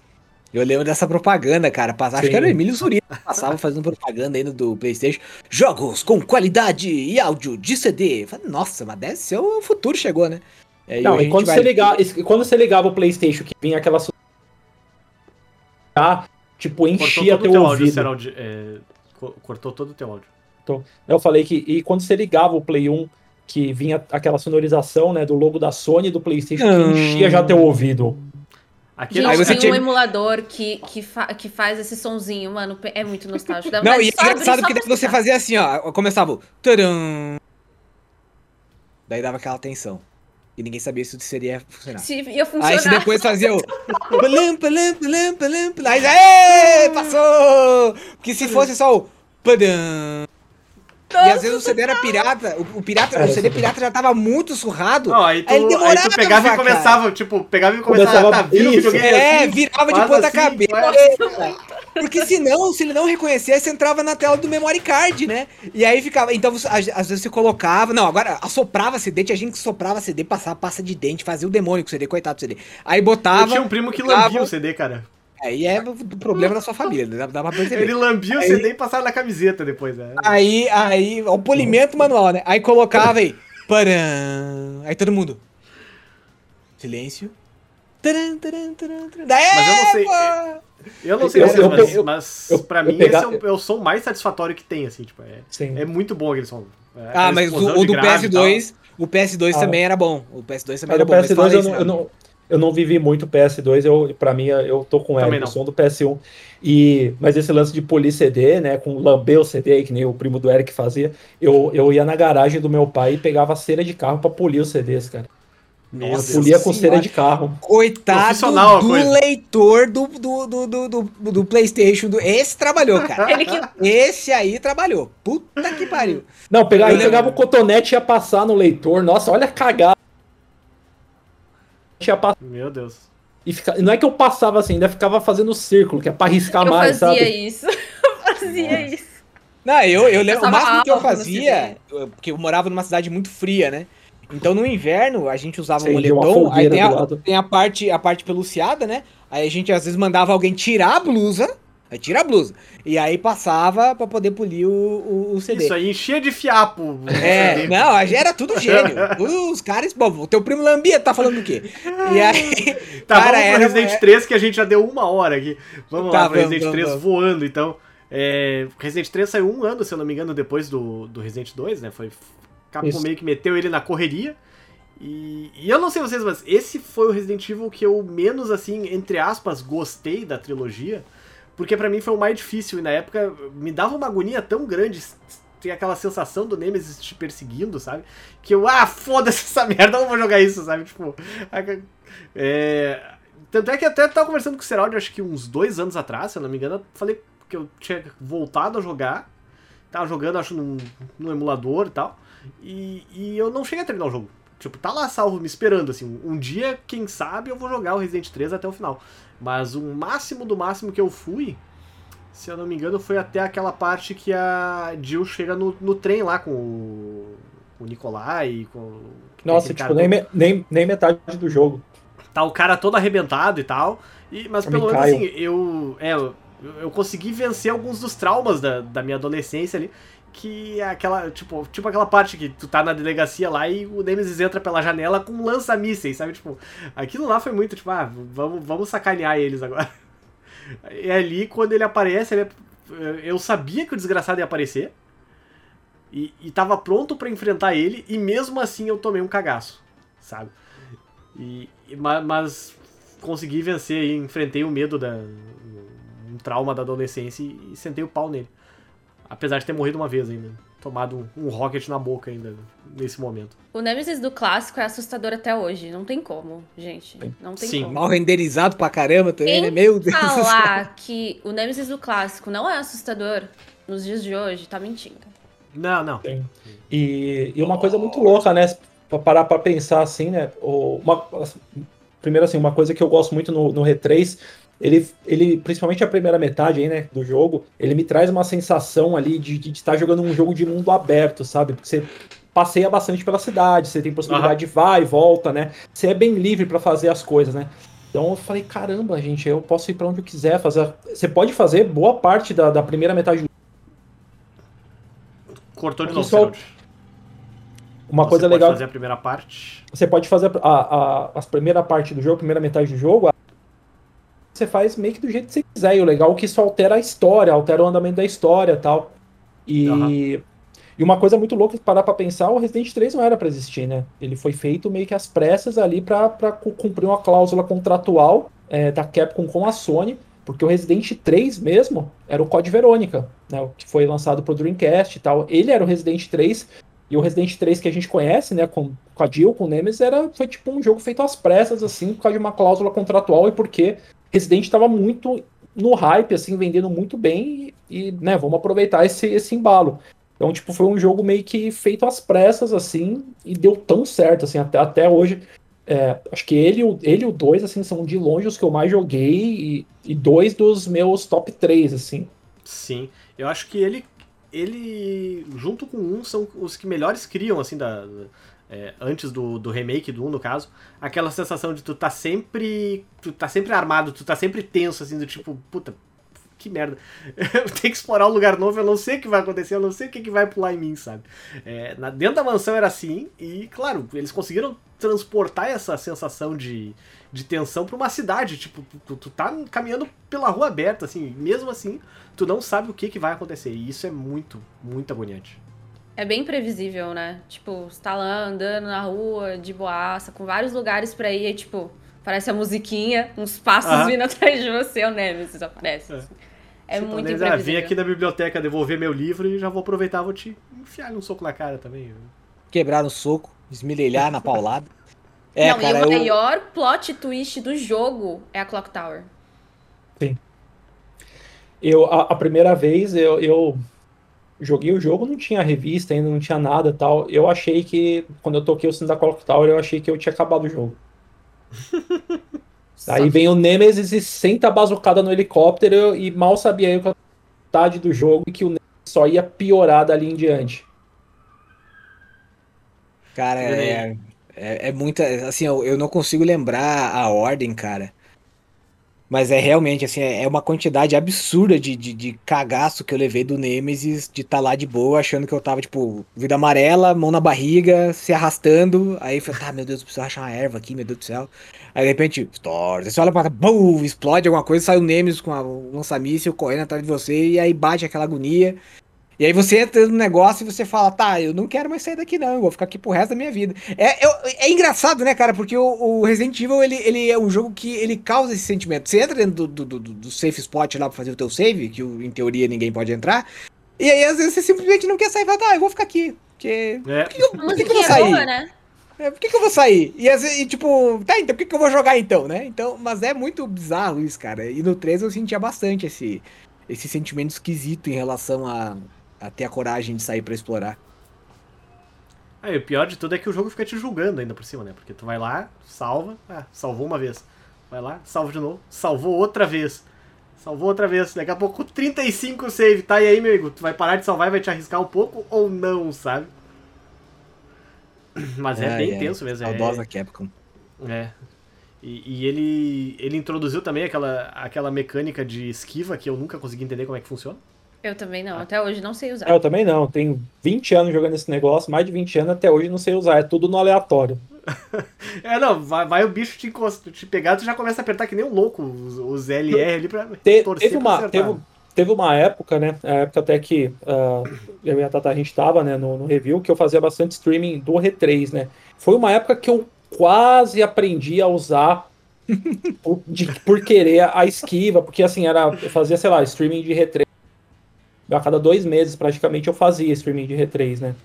Eu lembro dessa propaganda, cara. Acho que era o Emílio Zurita que passava fazendo propaganda aí do PlayStation. Jogos com qualidade e áudio de CD. Nossa, mas deve ser o futuro chegou, né? É, não, e quando, vai... você ligava, quando você ligava o PlayStation, que vinha aquela. Ah, tipo, enchia teu, teu ouvido. Áudio, é, cortou todo o teu áudio. Então, eu falei que. E quando você ligava o Play 1, que vinha aquela sonorização, né, do logo da Sony e do PlayStation, hum. que enchia já teu ouvido. Aqui Gente, tem tinha... um emulador que, que, fa que faz esse sonzinho, mano. É muito nostálgico. Dá não, e é engraçado que você fazia assim, ó. Começava o. Daí dava aquela tensão. E ninguém sabia se isso seria funcionar. Se ia funcionar. Aí você depois fazia o. <laughs> Palam, palam, palam, palam, palam. Aí, aê, passou! Porque se fosse só o. Padam, e às vezes o CD era pirata, o, o pirata, o CD pirata já tava muito surrado. Não, aí tu, aí ele demorava aí tu pegava e começava, tipo, pegava e começava, começava a tá, vira o videogame É, assim, virava de ponta assim, cabeça. Porque senão, se ele não reconhecesse, você entrava na tela do memory card, né? E aí ficava, então às vezes você colocava, não, agora assoprava CD, tinha gente que soprava CD, passava pasta de dente, fazia o demônio com o CD, coitado do CD. Aí botava... Eu tinha um primo que lambia o CD, cara. Aí é o problema da sua família, dá, dá pra perceber. Ele lambia o CD e passava na camiseta depois, né? Aí, aí, o polimento manual, né? Aí colocava aí. Param. Aí todo mundo. Silêncio. Taran, taran, taran, taran. Daí, Mas eu não sei. pô! Eu não sei Eu- vocês, eu- mas, eu- mas eu- pra eu mim pegar- esse é o, é o som mais satisfatório que tem, assim, tipo, é, Sim. é muito bom aquele som. É, Ah, mas o, o do grave e tal. PS2, o PS2 Ah. também era bom. O PS2 também era bom. mas PS2 fala eu isso, não, eu, não, eu não vivi muito PS2, eu, pra mim eu tô com ele, o som do PS1. E, mas esse lance de polir CD, né, com lamber o CD, aí, que nem o primo do Eric fazia, eu, eu ia na garagem do meu pai e pegava cera de carro pra polir os CDs, cara. Meu eu Deus polia com Senhora. cera de carro. Coitado a do leitor do, do, do, do, do, do PlayStation. Do... Esse trabalhou, cara. Ele que Esse aí trabalhou. Puta que pariu. Não, pegava, Eu aí pegava o cotonete e ia passar no leitor. Nossa, olha a cagada. Ia passar, Meu Deus. e fica, não é que eu passava assim, ainda ficava fazendo círculo, que é pra arriscar eu mais, fazia sabe? isso. <laughs> Eu fazia isso. Não, eu, eu lembro. O máximo que eu fazia, eu- porque eu morava numa cidade muito fria, né? Então no inverno a gente usava um uma moletom, aí tem a, tem a parte, a parte peluciada, né? Aí a gente às vezes mandava alguém tirar a blusa, aí tira a blusa. E aí passava pra poder polir o, o, o CD. Isso aí enchia de fiapo. É, não, a gente era tudo gênio. <laughs> Os caras, bom, o teu primo Lambia tá falando do quê? E aí, <laughs> Tá, cara, vamos pro era- Resident é- 3, que a gente já deu uma hora aqui. Vamos Tá, lá vamos, Resident vamos, 3 vamos. voando, então. É, Resident 3 saiu um ano, se eu não me engano, depois do, do Resident 2, né? Foi. Capcom Isso. meio que meteu ele na correria. E, e eu não sei vocês, mas esse foi o Resident Evil que eu menos, assim, entre aspas, gostei da trilogia. Porque pra mim foi o mais difícil. E na época me dava uma agonia tão grande. Tem aquela sensação do Nemesis te perseguindo, sabe? Que eu, ah, foda-se essa merda, eu não vou jogar isso, sabe? Tipo. É, tanto é que até tava conversando com o Seraldi, acho que uns dois anos atrás, se eu não me engano, eu falei que eu tinha voltado a jogar. Tava jogando, acho, num, num emulador e tal. E, e eu não cheguei a terminar o jogo. Tipo, tá lá salvo me esperando, assim. Um dia, quem sabe, eu vou jogar o Resident 3 até o final. Mas o máximo do máximo que eu fui, se eu não me engano, foi até aquela parte que a Jill chega no, no trem lá com o, o Nikolai, com... Nossa, tipo, nem, nem, nem metade do jogo. tá o cara todo arrebentado e tal. E, mas Eu pelo me menos assim, eu, é, eu, eu consegui vencer alguns dos traumas da, da minha adolescência ali. Que é aquela, tipo, tipo aquela parte que tu tá na delegacia lá e o Nemesis entra pela janela com um lança-mísseis, sabe? Tipo, aquilo lá foi muito, tipo, ah, vamos, vamos sacanear eles agora. <laughs> E ali, quando ele aparece, ele é- eu sabia que o desgraçado ia aparecer. E, e tava pronto pra enfrentar ele, e mesmo assim eu tomei um cagaço, sabe? E, e- ma- mas consegui vencer e enfrentei o medo da um trauma da adolescência e, e sentei o pau nele. Apesar de ter morrido uma vez ainda, tomado um, um rocket na boca ainda nesse momento. O Nemesis do clássico é assustador até hoje. Não tem como, gente. Não tem Sim. como. mal renderizado pra caramba também, né? Meu Deus. do céu. falar <laughs> que o Nemesis do clássico não é assustador nos dias de hoje, tá mentindo. Não, não. E, e uma coisa muito louca, né? Pra parar pra pensar assim, né? o- Uma, primeiro, assim, uma coisa que eu gosto muito no, no R3, ele, ele, principalmente a primeira metade aí, né, do jogo, ele me traz uma sensação ali de de estar jogando um jogo de mundo aberto, sabe? Porque você passeia bastante pela cidade, você tem possibilidade de vai e volta, né? Você é bem livre pra fazer as coisas, né? Então eu falei, caramba, gente, eu posso ir pra onde eu quiser fazer. Você pode fazer boa parte da, da primeira metade do Cortou de novo, só- Serald. Uma Você coisa pode legal fazer a primeira parte. Você pode fazer a, a, a primeira parte do jogo, a primeira metade do jogo, você faz meio que do jeito que você quiser. E o legal é que isso altera a história, altera o andamento da história e tal. E, Aham. e uma coisa muito louca, parar pra pensar, o Resident 3 não era pra existir, né? Ele foi feito meio que às pressas ali cu- cumprir uma cláusula contratual é, da Capcom com a Sony, porque o Resident 3 mesmo era o Code Verônica, né? O que foi lançado pro Dreamcast e tal. Ele era o Resident 3 e o Resident 3 que a gente conhece, né, com, com a Jill, com o Nemesis, era, foi tipo um jogo feito às pressas, assim, por causa de uma cláusula contratual e porque Resident estava muito no hype, assim, vendendo muito bem e, e, né, vamos aproveitar esse, esse embalo. Então, tipo, foi um jogo meio que feito às pressas, assim, e deu tão certo, assim, até, até hoje. É, acho que ele, ele e o 2, assim, são de longe os que eu mais joguei e, e dois dos meus top 3, assim. Sim. Eu acho que ele, ele junto com um, são os que melhores criam, assim, da, é, antes do, do remake do 1, no caso, aquela sensação de tu tá sempre. Tu tá sempre armado, tu tá sempre tenso, assim, do tipo, puta, que merda. <laughs> Eu tenho que explorar um lugar novo, eu não sei o que vai acontecer, eu não sei o que, que vai pular em mim, sabe? É, na, dentro da mansão era assim, e claro, eles conseguiram transportar essa sensação de, de tensão pra uma cidade. Tipo, tu, tu tá caminhando pela rua aberta, assim, mesmo assim, tu não sabe o que, que vai acontecer. E isso é muito, muito agoniante. É bem previsível, né? Tipo, você tá lá andando na rua, de boaça, com vários lugares pra ir, e, tipo, parece a musiquinha, uns passos vindo <laughs> atrás de você, o Nemesis aparece. É, assim. é muito Nemesis, imprevisível. Ah, vim aqui na biblioteca devolver meu livro e já vou aproveitar, vou te enfiar um soco na cara também. Quebrar no soco, esmirilhar na paulada. É, Não, cara, e o eu... maior plot twist do jogo é a Clock Tower. Sim. Eu, a, a primeira vez, eu, eu joguei o jogo, não tinha revista ainda, não tinha nada tal. Eu achei que, quando eu toquei o sino da Clock Tower, eu achei que eu tinha acabado o jogo. <laughs> Aí vem o Nemesis e senta a bazucada no helicóptero e mal sabia eu que a metade do jogo e que o Nemesis só ia piorar dali em diante. Cara, é, é, é muita. Assim, eu, eu não consigo lembrar a ordem, cara. Mas é realmente, assim, é uma quantidade absurda de, de, de cagaço que eu levei do Nemesis, de estar tá lá de boa, achando que eu tava, tipo, vida amarela, mão na barriga, se arrastando. Aí eu falei, tá, meu Deus, eu preciso achar uma erva aqui, meu Deus do céu. Aí de repente, Stores, você olha pra bum, explode alguma coisa, sai o Nemesis com um lança-míssil correndo atrás de você, e aí bate aquela agonia. E aí você entra no negócio e você fala, tá, eu não quero mais sair daqui não, eu vou ficar aqui pro resto da minha vida. É, é, é engraçado, né, cara, porque o, o, Resident Evil, ele, ele é um jogo que ele causa esse sentimento. Você entra dentro do, do, do, do safe spot lá pra fazer o teu save, que em teoria ninguém pode entrar, e aí às vezes você simplesmente não quer sair e fala, tá, eu vou ficar aqui, porque... É. Por que, eu, por que, que eu vou sair? Boa, né? É, por que, que, eu vou sair? E, e tipo, tá, então por que, que eu vou jogar então, né? Então, mas é muito bizarro isso, cara. E no 3 eu sentia bastante esse, esse sentimento esquisito em relação a, a ter a coragem de sair para explorar. Aí, o pior de tudo é que o jogo fica te julgando ainda por cima, né? Porque tu vai lá, salva, ah, salvou uma vez. Vai lá, salva de novo, salvou outra vez. Salvou outra vez. Daqui a pouco 35 save, tá? E aí, meu amigo, tu vai parar de salvar e vai te arriscar um pouco ou não, sabe? <clears throat> Mas é, é bem é. tenso mesmo. Saudosa é... Capcom. É. E, e, ele, ele introduziu também aquela, aquela mecânica de esquiva que eu nunca consegui entender como é que funciona. Eu também não, até hoje não sei usar. Eu também não, tenho 20 anos jogando esse negócio, mais de 20 anos, até hoje não sei usar, é tudo no aleatório. <laughs> é, não, vai, vai, o bicho te, encosta, te pegar, tu já começa a apertar que nem um louco os, os LR ali pra Te, torcer teve uma, teve, teve, uma época, né, a época até que uh, eu e a Tata, a gente tava, né, no, no, review, que eu fazia bastante streaming do R3, né. Foi uma época que eu quase aprendi a usar <laughs> por, de, por querer a esquiva, porque assim, era, eu fazia, sei lá, streaming de R3 a cada dois meses praticamente eu fazia streaming de R3, né?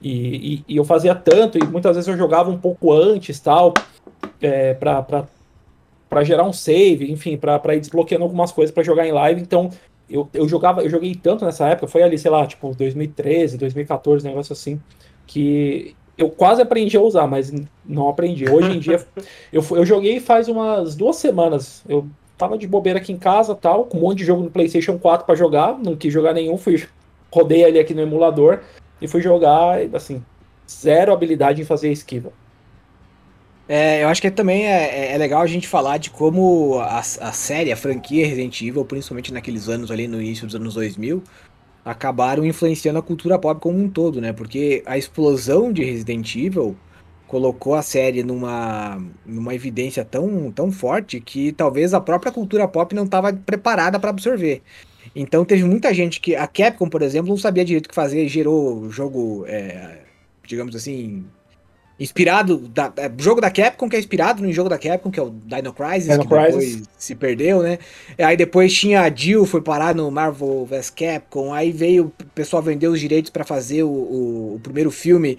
E, e, e, eu fazia tanto, e muitas vezes eu jogava um pouco antes, tal, é, para gerar um save, enfim, para ir desbloqueando algumas coisas para jogar em live. Então, eu, eu jogava, eu joguei tanto nessa época, foi ali, sei lá, tipo, 2013, 2014, negócio assim, que eu quase aprendi a usar, mas não aprendi. Hoje em dia, <laughs> eu, eu joguei faz umas duas semanas. Eu tava de bobeira aqui em casa, tal, com um monte de jogo no PlayStation 4 para jogar, não quis jogar nenhum, fui rodei ali aqui no emulador e fui jogar, assim, zero habilidade em fazer esquiva. É, eu acho que também é, é, legal a gente falar de como a, a série, a franquia Resident Evil, principalmente naqueles anos ali no início dos anos 2000, acabaram influenciando a cultura pop como um todo, né? Porque a explosão de Resident Evil colocou a série numa, numa evidência tão, tão forte que talvez a própria cultura pop não estava preparada para absorver. Então teve muita gente que. A Capcom, por exemplo, não sabia direito o que fazer, gerou jogo, é, digamos assim. Inspirado. Da, é, jogo da Capcom, que é inspirado no jogo da Capcom, que é o Dino Crisis, Dino que Crisis. depois se perdeu, né? Aí depois tinha a Jill, foi parar no Marvel vs Capcom. Aí veio o pessoal vender os direitos para fazer o, o, o, primeiro filme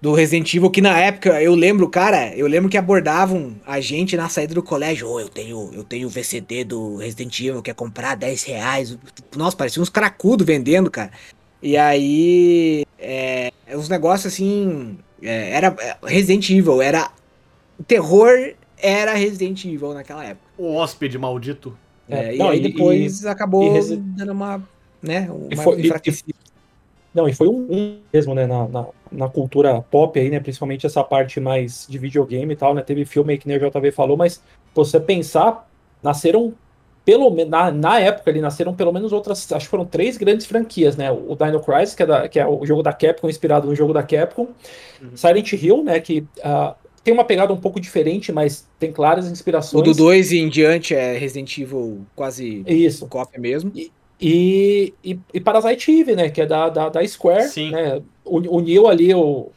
do Resident Evil, que na época eu lembro, cara, eu lembro que abordavam a gente na saída do colégio. Oh, eu tenho eu tenho o VCD do Resident Evil, quer comprar 10 reais. Nossa, parecia uns cracudos vendendo, cara. E aí, é, uns negócios assim. É, era é, Resident Evil, era. O terror era Resident Evil naquela época. O hóspede maldito. É, e Não, aí depois e, acabou e dando uma. Né, uma e foi, não, e foi um, um mesmo, né, na, na, na, cultura pop aí, né, principalmente essa parte mais de videogame e tal, né, teve filme aí que nem o JV falou, mas você pensar, nasceram pelo na, na época ali nasceram pelo menos outras, acho que foram três grandes franquias, né? O Dino Crisis, que é, da, que é o jogo da Capcom, inspirado no jogo da Capcom, uhum. Silent Hill, né? Que uh, tem uma pegada um pouco diferente, mas tem claras inspirações. O do 2 em diante é Resident Evil quase Isso. cópia mesmo. E, e, e, e, Parasite Eve, né? Que é da, da, da Square, Sim. né? Uniu ali o,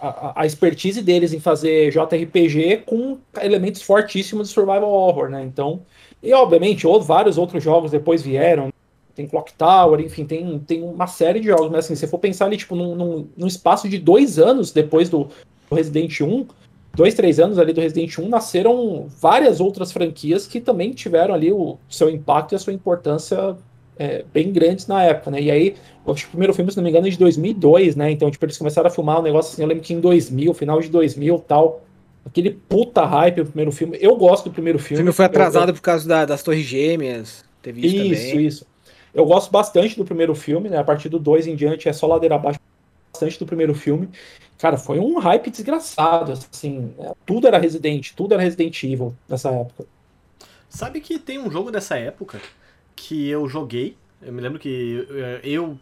a, a, expertise deles em fazer JRPG com elementos fortíssimos de survival horror, né? Então e, obviamente, ou, vários outros jogos depois vieram. Tem Clock Tower, enfim, tem, tem uma série de jogos. Mas, assim, se for pensar ali, tipo, num, num, num espaço de dois anos depois do, do Resident 1, dois, três anos ali do Resident 1, nasceram várias outras franquias que também tiveram ali o seu impacto e a sua importância é, bem grandes na época, né? E aí, acho que o primeiro filme, se não me engano, é de 2002, né? Então, tipo, eles começaram a filmar um negócio assim, eu lembro que em 2000, final de 2000 tal. Aquele puta hype o primeiro filme. Eu gosto do primeiro filme. O filme foi atrasado eu, por causa da, das Torres Gêmeas. Teve isso, isso também. Isso, Eu gosto bastante do primeiro filme, né? A partir do 2 em diante é só ladeira abaixo. Bastante do primeiro filme. Cara, foi um hype desgraçado, assim. É, tudo era Resident, tudo era Resident Evil nessa época. Sabe que tem um jogo dessa época que eu joguei. Eu me lembro que eu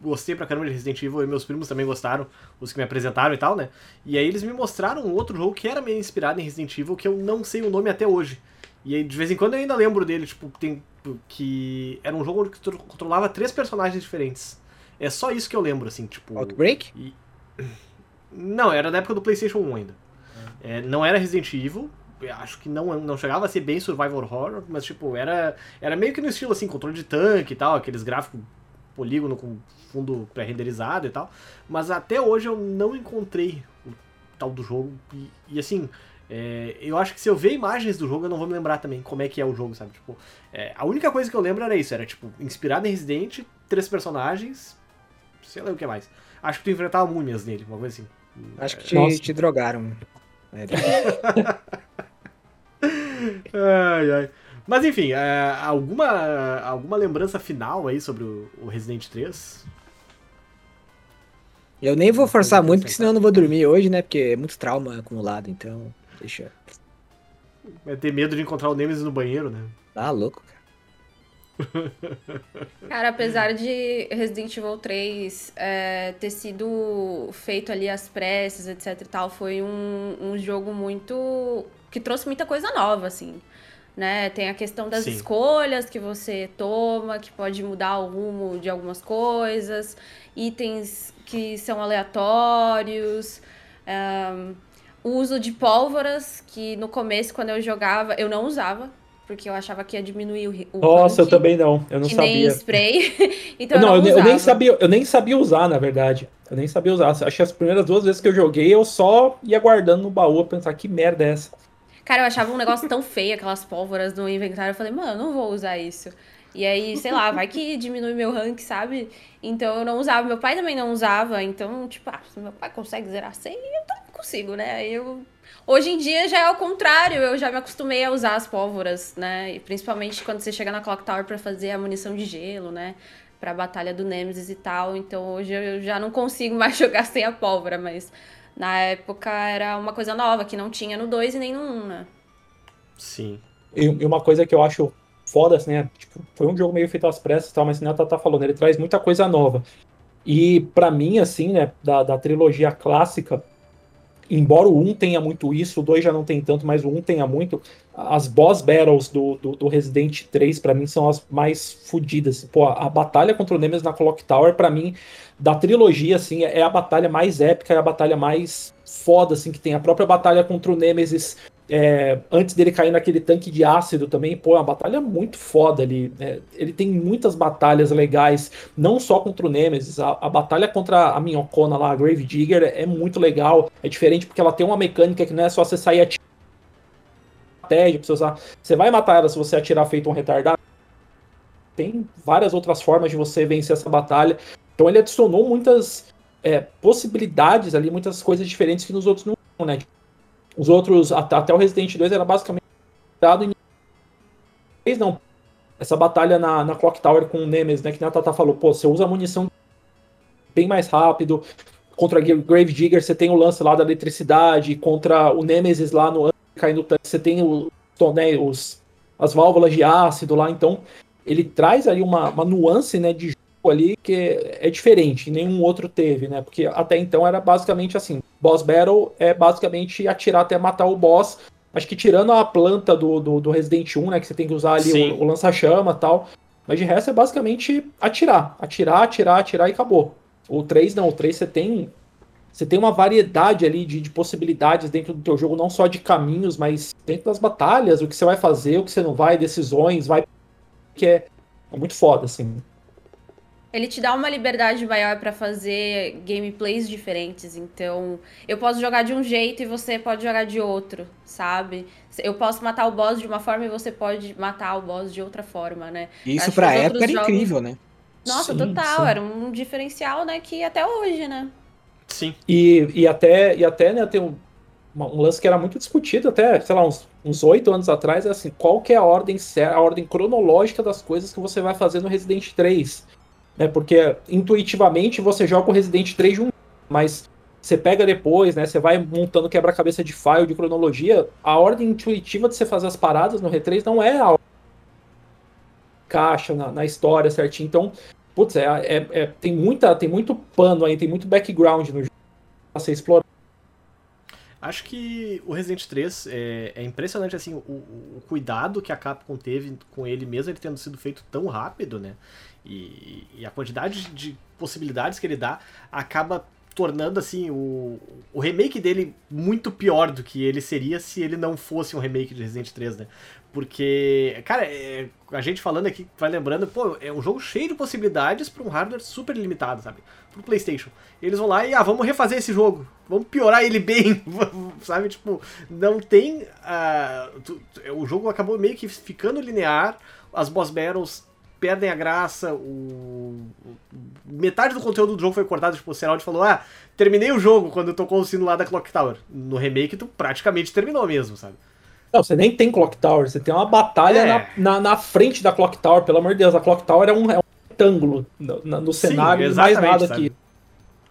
gostei pra caramba de Resident Evil e meus primos também gostaram, os que me apresentaram e tal, né? E aí eles me mostraram um outro jogo que era meio inspirado em Resident Evil, que eu não sei o nome até hoje. E aí, de vez em quando eu ainda lembro dele, tipo, tem, que era um jogo onde tu controlava três personagens diferentes. É só isso que eu lembro, assim, tipo... Outbreak? E... <clears throat> Não, era da época do Playstation 1 ainda. É, não era Resident Evil, acho que não, não chegava a ser bem survival horror, mas tipo, era, era meio que no estilo assim, controle de tanque e tal, aqueles gráficos polígono com fundo pré-renderizado e tal. Mas até hoje eu não encontrei o tal do jogo. E, e assim, é, eu acho que se eu ver imagens do jogo, eu não vou me lembrar também como é que é o jogo, sabe? Tipo, é, a única coisa que eu lembro era isso, era tipo, inspirado em Resident, três personagens, sei lá o que mais. Acho que tu enfrentava múmias nele, uma coisa assim. Acho que te, te drogaram. É. <laughs> ai, ai. Mas enfim, é, alguma, alguma lembrança final aí sobre o, o Resident 3? Eu nem vou forçar muito, porque senão eu não vou dormir hoje, né? Porque é muito trauma acumulado, então deixa. Vai ter medo de encontrar o Nemesis no banheiro, né? Tá louco, cara. Cara, apesar de Resident Evil 3 é, ter sido feito ali às pressas, etc e tal, foi um, um jogo muito. que trouxe muita coisa nova, assim né? Tem a questão das Sim. escolhas que você toma, que pode mudar o rumo de algumas coisas, itens que são aleatórios, um, o uso de pólvoras, que no começo, quando eu jogava, eu não usava, porque eu achava que ia diminuir o, Nossa, rank, eu também não, eu não que sabia. nem spray, <laughs> então não, eu, não eu, eu, nem sabia, eu nem sabia usar, na verdade. Eu nem sabia usar. Acho que as primeiras duas vezes que eu joguei, eu só ia guardando no baú, pensar que merda é essa. Cara, eu achava um negócio tão feio, aquelas pólvoras no inventário. Eu falei, mano, eu não vou usar isso. E aí, sei lá, vai que diminui meu rank, sabe? Então eu não usava. Meu pai também não usava. Então, tipo, ah, se meu pai consegue zerar 100, eu também consigo, né? Aí eu. Hoje em dia já é o contrário, eu já me acostumei a usar as pólvoras, né? E principalmente quando você chega na Clock Tower pra fazer a munição de gelo, né? Pra batalha do Nemesis e tal. Então hoje eu já não consigo <laughs> mais jogar sem a pólvora, mas na época era uma coisa nova, que não tinha no 2 e nem no 1, né? Sim. E, e, uma coisa que eu acho foda, assim, né? Tipo, foi um jogo meio feito às pressas e tal, mas assim, a Tata falando, ele traz muita coisa nova. E para mim, assim, né, da, da trilogia clássica, embora o 1 tenha muito isso, o 2 já não tem tanto, mas o 1 tenha muito, as boss battles do, do, do Resident 3, para mim, são as mais fodidas. Pô, a, a, batalha contra o Nemesis na Clock Tower, para mim, da trilogia, assim, é a batalha mais épica, é a batalha mais foda, assim, que tem. A própria batalha contra o Nemesis, é, antes dele cair naquele tanque de ácido também, pô, é uma batalha muito foda ali. Né? Ele tem muitas batalhas legais, não só contra o Nemesis, a, a batalha contra a minhocona lá, a Grave Digger, é muito legal. É diferente porque ela tem uma mecânica que não é só você sair atirando você usar. Você vai matar ela se você atirar feito um retardado. Tem várias outras formas de você vencer essa batalha. Então ele adicionou muitas é, possibilidades ali, muitas coisas diferentes que nos outros não, né? Os outros, até, o Resident 2 era basicamente dado em não. Essa batalha na, na Clock Tower com o Nemesis, né? Que a Tata falou, pô, você usa munição bem mais rápido. Contra a Grave Digger, você tem o lance lá da eletricidade. Contra o Nemesis lá no caindo tanque, você tem o, né, os, as válvulas de ácido lá, então ele traz ali uma, uma nuance, né, de ali que é, é diferente, nenhum outro teve, né, porque até então era basicamente assim, boss battle é basicamente atirar até matar o boss, acho que tirando a planta do, do, do Resident 1, né, que você tem que usar ali Sim. o, o lança-chama e tal, mas de resto é basicamente atirar, atirar, atirar, atirar e acabou. O 3 não, o 3 você tem você tem uma variedade ali de, de, possibilidades dentro do teu jogo, não só de caminhos, mas dentro das batalhas, o que você vai fazer, o que você não vai, decisões, vai que é, é muito foda assim. Ele te dá uma liberdade maior para fazer gameplays diferentes. Então, eu posso jogar de um jeito e você pode jogar de outro, sabe? Eu posso matar o boss de uma forma e você pode matar o boss de outra forma, né? Isso Acho pra época era jogos... incrível, né? Nossa, sim, total. Sim. Era um diferencial, né? Que até hoje, né? Sim. E, e até, e até né, tem um, um lance que era muito discutido até, sei lá, uns oito anos atrás, é assim, qual que é a ordem, a ordem cronológica das coisas que você vai fazer no Resident 3? Né, porque intuitivamente você joga o Resident 3 de um, mas você pega depois, né? Você vai montando quebra-cabeça de file, de cronologia. A ordem intuitiva de você fazer as paradas no R3 não é a caixa na, na história certinho. Então, putz, é, é, é, tem, muita, tem muito pano aí, tem muito background no jogo pra ser explorado. Acho que o Resident 3 é, é impressionante assim o, o, cuidado que a Capcom teve com ele, mesmo ele tendo sido feito tão rápido, né? E, e a quantidade de possibilidades que ele dá acaba tornando assim o, o remake dele muito pior do que ele seria se ele não fosse um remake de Resident 3, né? Porque, cara, é, a gente falando aqui, vai lembrando, pô, é um jogo cheio de possibilidades para um hardware super limitado, sabe? Pro PlayStation. eles vão lá e, ah, vamos refazer esse jogo, vamos piorar ele bem, <laughs> sabe? Tipo, não tem. Uh, tu, o jogo acabou meio que ficando linear, as boss battles perdem a graça, o... metade do conteúdo do jogo foi cortado, tipo, o Seraldi falou, ah, terminei o jogo quando tocou o sino lá da Clock Tower. No remake tu praticamente terminou mesmo, sabe? Não, você nem tem Clock Tower, você tem uma batalha é. na, na, na, frente da Clock Tower, pelo amor de Deus, a Clock Tower é um, é um retângulo no, no cenário e mais nada sabe? aqui.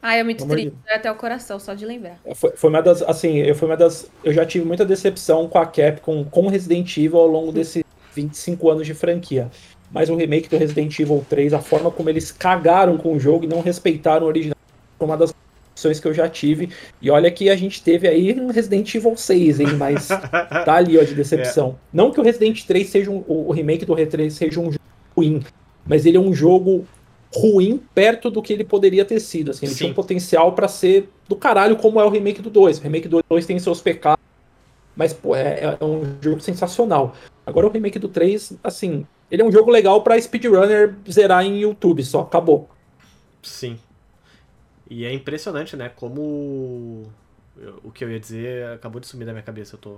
Ah, é muito triste, de... até o coração, só de lembrar. É, foi, foi uma das, assim, eu, foi uma das, eu já tive muita decepção com a Capcom, com Resident Evil ao longo desses 25 anos de franquia mas o remake do Resident Evil 3, a forma como eles cagaram com o jogo e não respeitaram o original, foi uma das opções que eu já tive. E olha que a gente teve aí um Resident Evil 6, hein? Mas <laughs> tá ali, ó, de decepção. É. Não que o Resident 3 seja um, o remake do R3 seja um jogo ruim, mas ele é um jogo ruim perto do que ele poderia ter sido. Assim, ele Sim. tinha um potencial para ser do caralho, como é o remake do 2. O remake do 2 tem seus pecados, mas pô, é, é um jogo sensacional. Agora o remake do 3, assim, ele é um jogo legal pra speedrunner zerar em YouTube, só acabou. Sim. E é impressionante, né? Como o que eu ia dizer acabou de sumir da minha cabeça. Eu tô.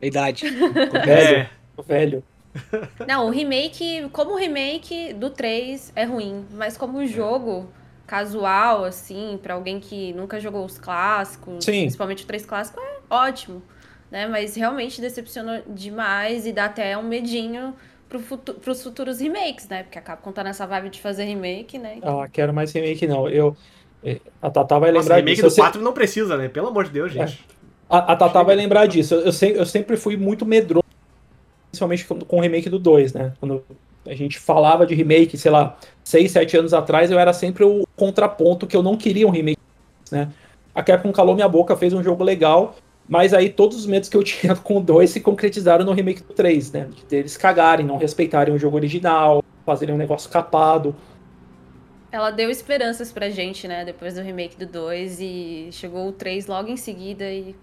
idade. <laughs> velho. É. velho. <laughs> Não, o remake, como o remake do 3 é ruim, mas como o jogo casual, assim, para alguém que nunca jogou os clássicos, Sim. principalmente o 3 clássico, é ótimo. Né? Mas realmente decepcionou demais e dá até um medinho para os futuros remakes, né? Porque a Capcom tá nessa vibe de fazer remake, né? Então... Ah, quero mais remake não. Eu, eh, a Tata vai Nossa, lembrar remake disso. remake do 4 não precisa, né? Pelo amor de Deus, é. gente. É. A, a Tata vai lembrar disso. Eu, eu sempre fui muito medroso, principalmente com, com o remake do 2, né? Quando a gente falava de remake, sei lá, 6, 7 anos atrás, eu era sempre o contraponto que eu não queria um remake, né? A Capcom calou minha boca, fez um jogo legal, mas aí todos os medos que eu <laughs> tinha com o 2 se concretizaram no remake do 3, né? De eles cagarem, não respeitarem o jogo original, fazerem um negócio capado. Ela deu esperanças pra gente, né? Depois do remake do 2 e chegou o 3 logo em seguida e.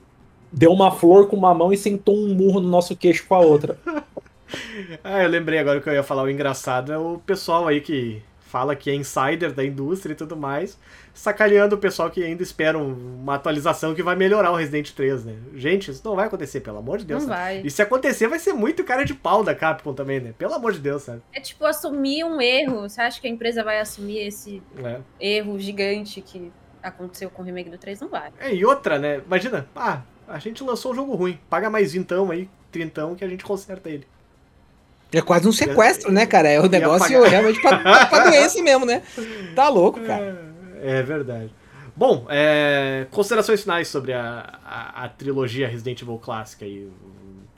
Deu uma flor com uma mão e sentou um murro no nosso queixo com a outra. <laughs> ah, eu lembrei agora que eu ia falar o engraçado é o pessoal aí que fala que é insider da indústria e tudo mais, sacaneando o pessoal que ainda espera uma atualização que vai melhorar o Resident 3, né? Gente, isso não vai acontecer, pelo amor de Deus. Não vai. E se acontecer, vai ser muito cara de pau da Capcom também, né? Pelo amor de Deus, sabe? É tipo assumir um erro. Você acha que a empresa vai assumir esse é. erro gigante que aconteceu com o remake do 3? Não vai. É, e outra, né? Imagina, ah, a gente lançou um jogo ruim. Paga mais vintão aí, trintão, que a gente conserta ele. É quase um sequestro, né, cara? É o um negócio realmente pra, pra, pra doença mesmo, né? Tá louco, cara. É, é verdade. Bom, é, considerações finais sobre a, a, a, trilogia Resident Evil clássica aí.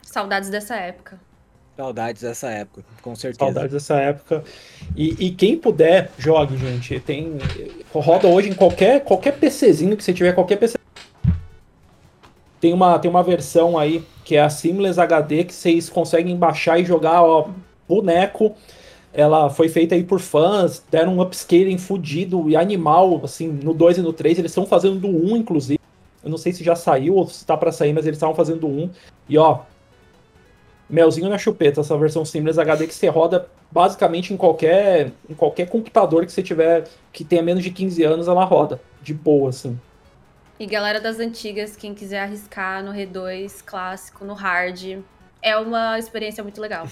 Saudades dessa época. Saudades dessa época, com certeza. Saudades dessa época. E, e, quem puder, jogue, gente. Tem roda hoje em qualquer qualquer PCzinho que você tiver, qualquer PC. Tem uma, tem uma versão aí que é a Seamless HD que vocês conseguem baixar e jogar, ó, boneco. Ela foi feita aí por fãs, deram um upscaling fudido e animal, assim, no 2 e no 3. Eles estão fazendo do 1, inclusive. Eu não sei se já saiu ou se tá para sair, mas eles estavam fazendo do 1. E ó, melzinho na chupeta, essa versão Seamless HD que você roda basicamente em qualquer, em qualquer computador que você tiver que tenha menos de 15 anos, ela roda. De boa, assim. E galera das antigas, quem quiser arriscar no R2 clássico, no hard, é uma experiência muito legal.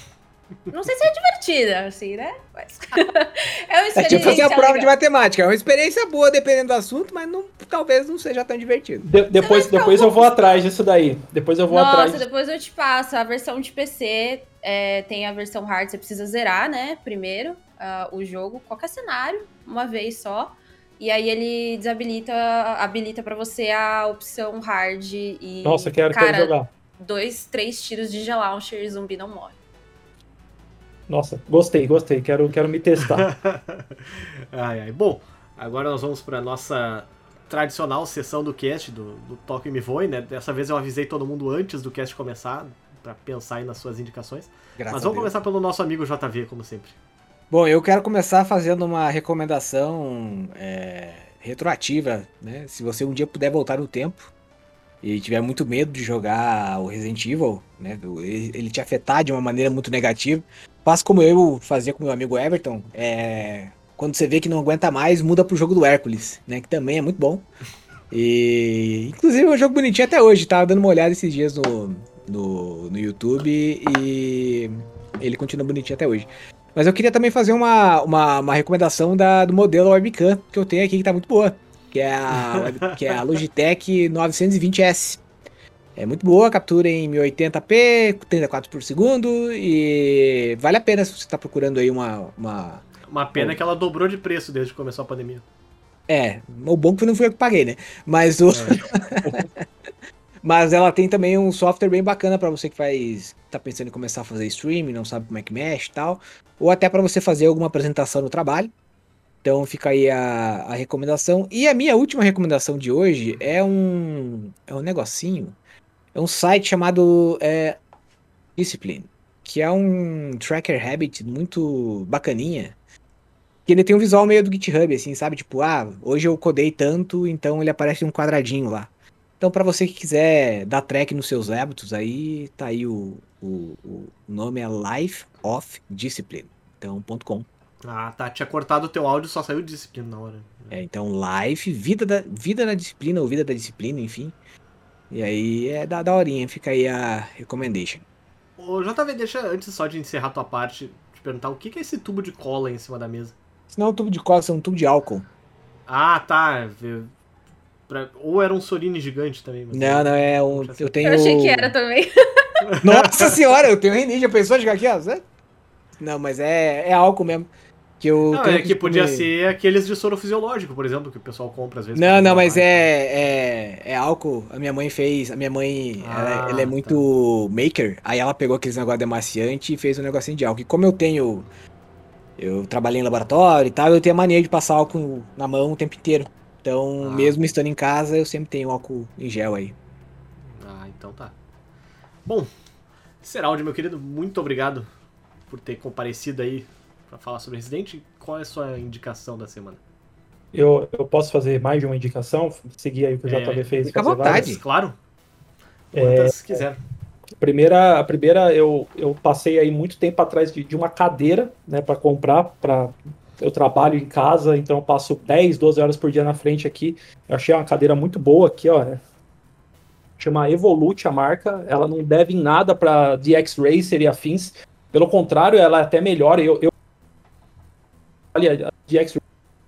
Não sei se é divertida, assim, né? Mas <laughs> é uma experiência. É tipo fazer a prova legal. de matemática. É uma experiência boa, dependendo do assunto, mas não, talvez não seja tão divertido. De, depois depois eu vou atrás disso daí. Depois eu vou Nossa, atrás. Nossa, depois eu te passo. A versão de PC é, tem a versão hard, você precisa zerar, né? Primeiro uh, o jogo, qualquer cenário, uma vez só. E aí ele desabilita, habilita para você a opção hard e. Nossa, quero, cara, quero jogar. Dois, três tiros de G-Launcher e zumbi não morre. Nossa, gostei, gostei. Quero, quero me testar. <laughs> ai, ai. Bom, agora nós vamos para nossa tradicional sessão do cast, do, do Toque Me Voe, né? Dessa vez eu avisei todo mundo antes do cast começar, para pensar aí nas suas indicações. Graças Mas vamos começar pelo nosso amigo JV, como sempre. Bom, eu quero começar fazendo uma recomendação é, retroativa, né? Se você um dia puder voltar no tempo e tiver muito medo de jogar o Resident Evil, né? Ele te afetar de uma maneira muito negativa, faça como eu fazia com meu amigo Everton. É, quando você vê que não aguenta mais, muda pro jogo do Hércules, né? Que também é muito bom. E inclusive é um jogo bonitinho até hoje, tava dando uma olhada esses dias no, no, no YouTube e ele continua bonitinho até hoje. Mas eu queria também fazer uma, uma, uma recomendação da, do modelo webcam que eu tenho aqui, que tá muito boa. Que é a, <laughs> que é a Logitech 920S. É muito boa, captura em 1080p, 34 por segundo e vale a pena se você está procurando aí uma, uma... Uma pena que ela dobrou de preço desde que começou a pandemia. É, o bom que não fui eu que paguei, né? Mas o... É. <laughs> Mas ela tem também um software bem bacana para você que faz tá pensando em começar a fazer streaming, não sabe como é que mexe e tal, ou até para você fazer alguma apresentação no trabalho. Então fica aí a, a recomendação. E a minha última recomendação de hoje é um é um negocinho, é um site chamado é, Discipline, que é um tracker habit muito bacaninha. Que ele tem um visual meio do GitHub, assim, sabe? Tipo, ah, hoje eu codei tanto, então ele aparece um quadradinho lá. Então, para você que quiser dar track nos seus hábitos, aí tá aí o, o, o nome é Life of Discipline. Então, ponto .com. Ah, tá. Tinha cortado o teu áudio, só saiu disciplina na hora. É, então, Life, vida da, vida da disciplina, ou vida da disciplina, enfim. E aí é da, da horinha, fica aí a recommendation. Ô, JV, deixa, antes só de encerrar tua parte, te perguntar o que é esse tubo de cola em cima da mesa? Isso não é um tubo de cola, isso é um tubo de álcool. Ah, tá. Pra... Ou era um Sorine gigante também. não, não, é um. Eu tenho. Eu achei que era também. <laughs> <laughs> Nossa senhora, eu tenho. Já pensou jogar aqui, ó? Não, mas é, é álcool mesmo. Que eu não, é que podia ser aqueles de soro fisiológico, por exemplo, que o pessoal compra às vezes. Não, não, mas é, é, é álcool. A minha mãe fez. A minha mãe, ah, ela, ela, é muito tá. maker. Aí ela pegou aqueles negócios de amaciante e fez um negocinho de álcool. E como eu tenho. Eu trabalhei em laboratório e tal, eu tenho a mania de passar álcool na mão o tempo inteiro. Então, ah. mesmo estando em casa, eu sempre tenho álcool em gel aí. Ah, então tá. Bom, Seraldi, meu querido, muito obrigado por ter comparecido aí para falar sobre Resident. Qual é a sua indicação da semana? Eu, eu posso fazer mais de uma indicação? Seguir aí o que o JV é, fez. Fica à vontade. Várias. Claro. Quantas é, quiser. Primeira, a primeira, eu, eu passei aí muito tempo atrás de, de uma cadeira, né, para comprar, para eu trabalho em casa, então eu passo 10, 12 horas por dia na frente aqui. Eu achei uma cadeira muito boa aqui, ó. É, chama Evolute a marca. Ela não deve em nada para DX Racer e afins. Pelo contrário, ela é até melhor. Eu, eu olha, a DX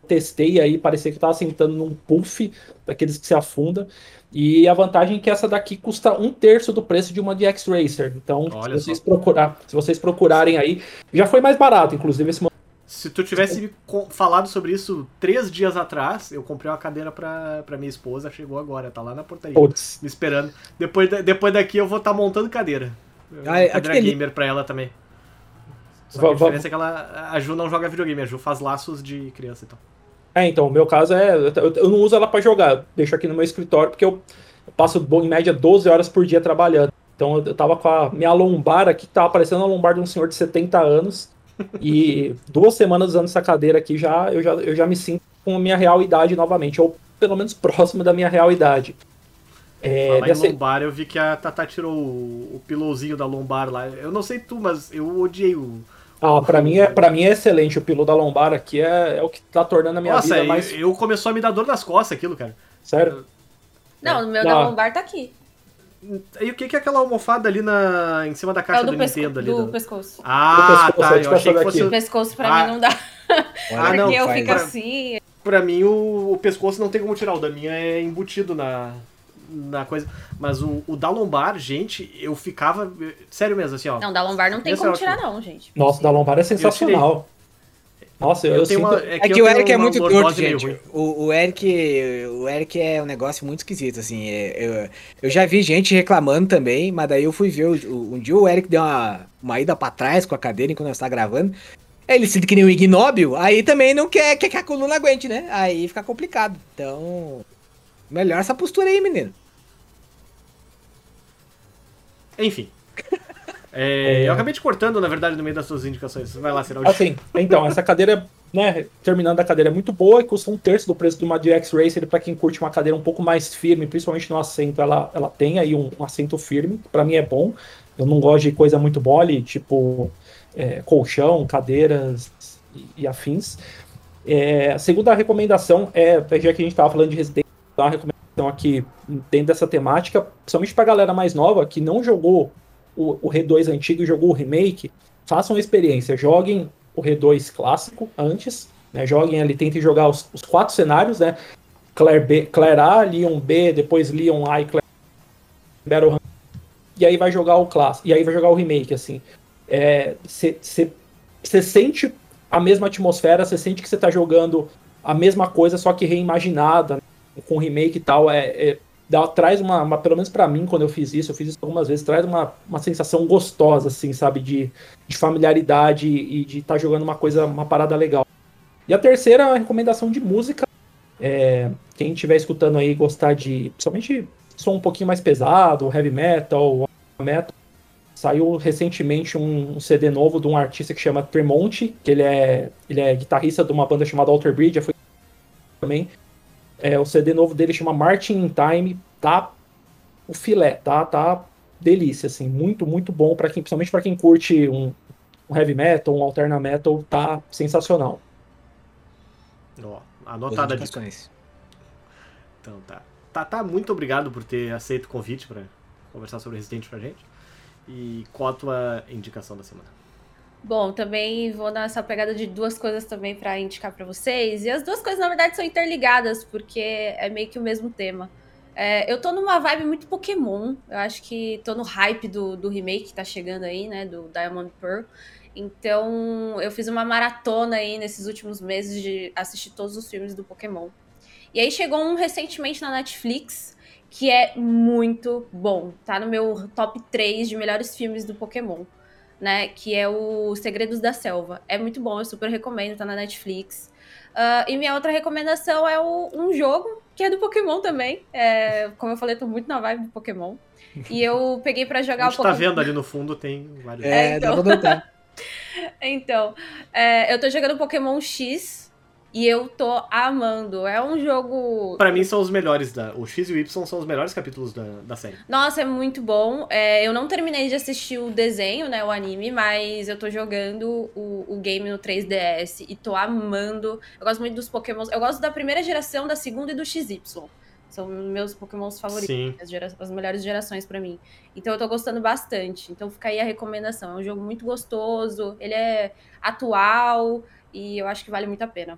testei aí, parecia que estava sentando num puff daqueles que se afunda. E a vantagem é que essa daqui custa um terço do preço de uma DX Racer. Então, se vocês, procurar, se vocês procurarem aí, já foi mais barato, inclusive esse se tu tivesse me falado sobre isso três dias atrás, eu comprei uma cadeira pra, pra minha esposa, chegou agora, tá lá na portaria, Puts. me esperando. Depois, depois daqui eu vou estar tá montando cadeira. Ah, é, cadeira gamer pra ela também. Só que a diferença é que ela, a Ju não joga videogame, a Ju faz laços de criança então. É, então, o meu caso é. Eu, não uso ela para jogar, deixo aqui no meu escritório, porque eu, passo em média 12 horas por dia trabalhando. Então eu, eu tava com a minha lombar aqui, tava parecendo a lombar de um senhor de 70 anos. <laughs> e duas semanas usando essa cadeira aqui já eu, já eu já me sinto com a minha real idade novamente, ou pelo menos <laughs> próximo da minha real idade. É, Falar dessa... em lombar, eu vi que a Tata tirou o, o pilôzinho da lombar lá. Eu não sei tu, mas eu odiei o. Ah, pra <laughs> mim, é, pra mim é excelente. O pilô da lombar aqui é, é o que tá tornando a minha Nossa, vida mais. Eu começou a me dar dor nas costas aquilo, cara. Sério? Não, o meu não. da lombar tá aqui. E o que, que é aquela almofada ali na, em cima da caixa é do, do Nintendo ali? Do, do pescoço. Ah, pescoço, tá. Eu achei que fosse... O pescoço pra ah. mim não dá. <laughs> Ah, não. Porque eu fico assim. Pra mim, o, o pescoço não tem como tirar. O da minha é embutido na, na coisa. Mas o, o da lombar, gente, eu ficava. Sério mesmo, assim, ó. Não, da lombar não tem como tirar, não, gente. Nossa, da lombar é sensacional. Nossa, eu, eu tenho sinto... uma, é, que, é que o Eric é muito doido, gente. O, o, Eric, o Eric é um negócio muito esquisito, assim. É, eu, eu já vi gente reclamando também, mas daí eu fui ver. O, um dia o Eric deu uma, uma ida pra trás com a cadeira enquanto nós tá gravando. Ele sinto que nem um ignóbil, aí também não quer, quer que a coluna aguente, né? Aí fica complicado. Então, melhor essa postura aí, menino. Enfim. <laughs> É, é... Eu acabei te cortando, na verdade, no meio das suas indicações. Vai lá, Será Assim, então, essa cadeira, né, terminando a cadeira é muito boa e custa um terço do preço de uma DX Racer para quem curte uma cadeira um pouco mais firme, principalmente no assento, ela, ela tem aí um, um assento firme, para mim é bom. Eu não gosto de coisa muito mole, tipo é, colchão, cadeiras e, e afins. É, a segunda recomendação é, já que a gente estava falando de Resident uma recomendação aqui dentro dessa temática, principalmente para a galera mais nova que não jogou o, o R2 antigo e jogou o remake, façam a experiência, joguem o R2 clássico antes, né, joguem ali, tentem jogar os, os quatro cenários, né, Claire, B, Claire A, Leon B, depois Leon A e Claire Battle e aí vai jogar o clássico, e aí vai jogar o remake, assim você é, sente a mesma atmosfera, você sente que você está jogando a mesma coisa, só que reimaginada, né? com remake e tal. É, é dá, traz uma, uma pelo menos para mim, quando eu fiz isso, eu fiz isso algumas vezes, traz uma, uma sensação gostosa, assim, sabe, de, de familiaridade e de estar tá jogando uma coisa, uma parada legal. E a terceira, a recomendação de música. É, quem estiver escutando aí gostar de, principalmente som um pouquinho mais pesado, heavy metal, metal, Saiu recentemente um, um, CD novo de um artista que chama Tremonti, que ele é, ele é guitarrista de uma banda chamada Alter Bridge, foi também. É, o CD novo dele chama Martin in Time, tá o filé, tá, tá delícia, assim, muito, muito bom para quem, principalmente para quem curte um, um, heavy metal, um alterna metal, tá sensacional. Ó, anotada aqui. Então tá. tá. Tá, muito obrigado por ter aceito o convite para conversar sobre Resident pra gente. E qual a tua indicação da semana? Bom, também vou nessa pegada de duas coisas também para indicar para vocês. E as duas coisas, na verdade, são interligadas, porque é meio que o mesmo tema. É, eu tô numa vibe muito Pokémon. Eu acho que tô no hype do, do remake que tá chegando aí, né? Do Diamond Pearl. Então, eu fiz uma maratona aí nesses últimos meses de assistir todos os filmes do Pokémon. E aí chegou um recentemente na Netflix, que é muito bom. Tá no meu top 3 de melhores filmes do Pokémon, né? Que é o Segredos da Selva. É muito bom, eu super recomendo, tá na Netflix. Uh, e minha outra recomendação é o, um jogo que é do Pokémon também. É, como eu falei, tô muito na vibe do Pokémon. E eu peguei para jogar o Pokémon. tá vendo ali <laughs> no fundo, tem vários. É, então... dá pra então, é, eu tô jogando Pokémon X, e eu tô amando. É um jogo. Para mim são os melhores da. O X e o Y são os melhores capítulos da, da série. Nossa, é muito bom. É, eu não terminei de assistir o desenho, né? O anime, mas eu tô jogando o, o game no 3DS e tô amando. Eu gosto muito dos Pokémon. Eu gosto da primeira geração, da segunda e do XY. São meus Pokémons favoritos. As, gera... as melhores gerações para mim. Então eu tô gostando bastante. Então fica aí a recomendação. É um jogo muito gostoso, ele é atual e eu acho que vale muito a pena.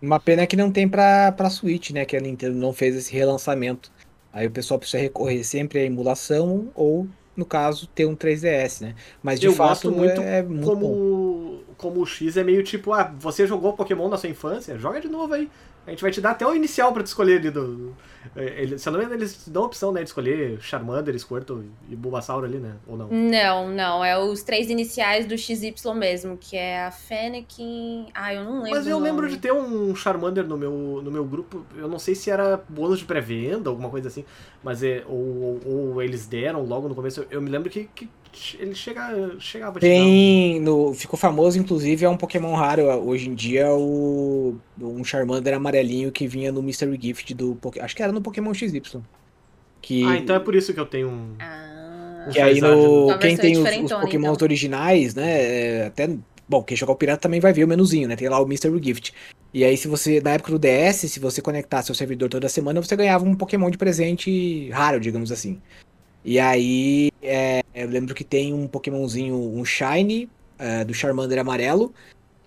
Uma pena que não tem pra, pra Switch, né? Que a Nintendo não fez esse relançamento. Aí o pessoal precisa recorrer sempre à emulação ou, no caso, ter um 3DS, né? Mas de eu fato gosto muito, é, é muito como, bom. como o X é meio tipo, ah, você jogou Pokémon na sua infância? Joga de novo aí. A gente vai te dar até o inicial pra te escolher ali do. É, ele, se eu não me engano, eles dão a opção, né, de escolher Charmander, Squirtle e Bulbasaur ali, né? Ou não? Não, não. É os três iniciais do XY mesmo, que é a Fennekin. Ah, eu não lembro. Mas eu lembro de ter um Charmander no meu, no meu grupo. Eu não sei se era bônus de pré-venda, alguma coisa assim. Mas é. Ou, ou, ou, eles deram logo no começo. Eu me lembro que, que ele chega, chegava Tem. No, ficou famoso, inclusive, é um Pokémon raro hoje em dia, o. Um Charmander amarelinho que vinha no Mystery Gift do. Acho que era no Pokémon XY. Que... Ah, então é por isso que eu tenho um. Ah. Que aí no. Quem tem os, os Pokémons então. originais, né? É, até. Bom, quem jogar o Pirata também vai ver o menuzinho, né? Tem lá o Mystery Gift. E aí, se você, na época do DS, se você conectar seu servidor toda semana, você ganhava um Pokémon de presente raro, digamos assim. E aí, é, eu lembro que tem um Pokémonzinho, um Shine, é, do Charmander amarelo,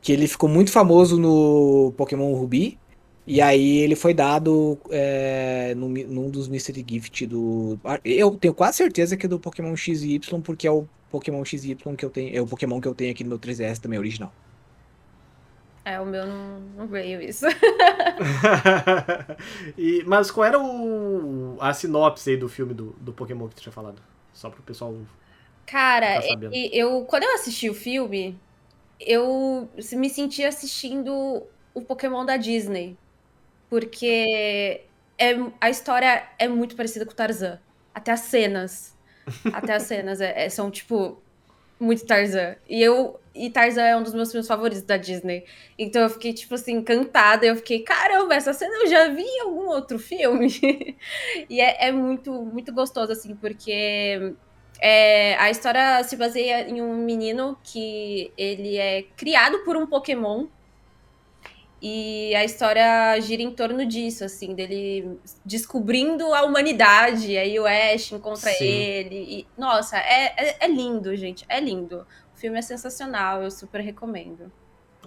que ele ficou muito famoso no Pokémon Ruby. E aí ele foi dado é, num, num dos Mystery Gift do. Eu tenho quase certeza que é do Pokémon XY, porque é o Pokémon XY que eu tenho. É o Pokémon que eu tenho aqui no meu 3DS também, original. É, o meu não, não veio isso. <laughs> e, mas qual era o, a sinopse aí do filme do, do Pokémon que tu tinha falado? Só pro pessoal. Cara, eu, quando eu assisti o filme, eu me senti assistindo o Pokémon da Disney. Porque é, a história é muito parecida com o Tarzan. Até as cenas. Até as <laughs> cenas é, é, são, tipo, muito Tarzan. E eu. E Tarzan é um dos meus filmes favoritos da Disney. Então eu fiquei, tipo assim, encantada. Eu fiquei, caramba, essa cena eu já vi em algum outro filme. <laughs> e é, é, muito, muito gostoso, assim, porque é, a história se baseia em um menino que ele é criado por um Pokémon e a história gira em torno disso, assim, dele descobrindo a humanidade, aí o Ash encontra Sim. ele. E, nossa, é, é, é, lindo, gente. É lindo. O filme é sensacional, eu super recomendo.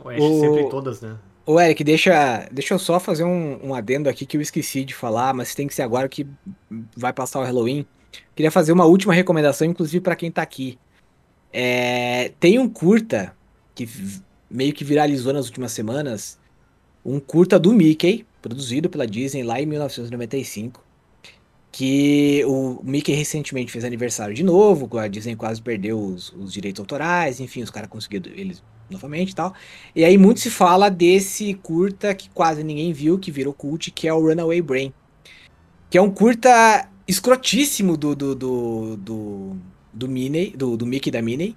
O Ash o... sempre em todas, né? Ô, Eric, deixa, deixa eu só fazer um, um adendo aqui que eu esqueci de falar, mas tem que ser agora que vai passar o Halloween. Queria fazer uma última recomendação, inclusive para quem tá aqui. É, tem um curta que meio que viralizou nas últimas semanas, um curta do Mickey, produzido pela Disney lá em 1995, que o Mickey recentemente fez aniversário de novo, a Disney quase perdeu os, os direitos autorais, enfim, os caras conseguiram eles novamente e tal. E aí muito se fala desse curta que quase ninguém viu, que virou cult, que é o Runaway Brain. Que é um curta escrotíssimo do do, do, do, do Minnie, do, do Mickey da Minnie.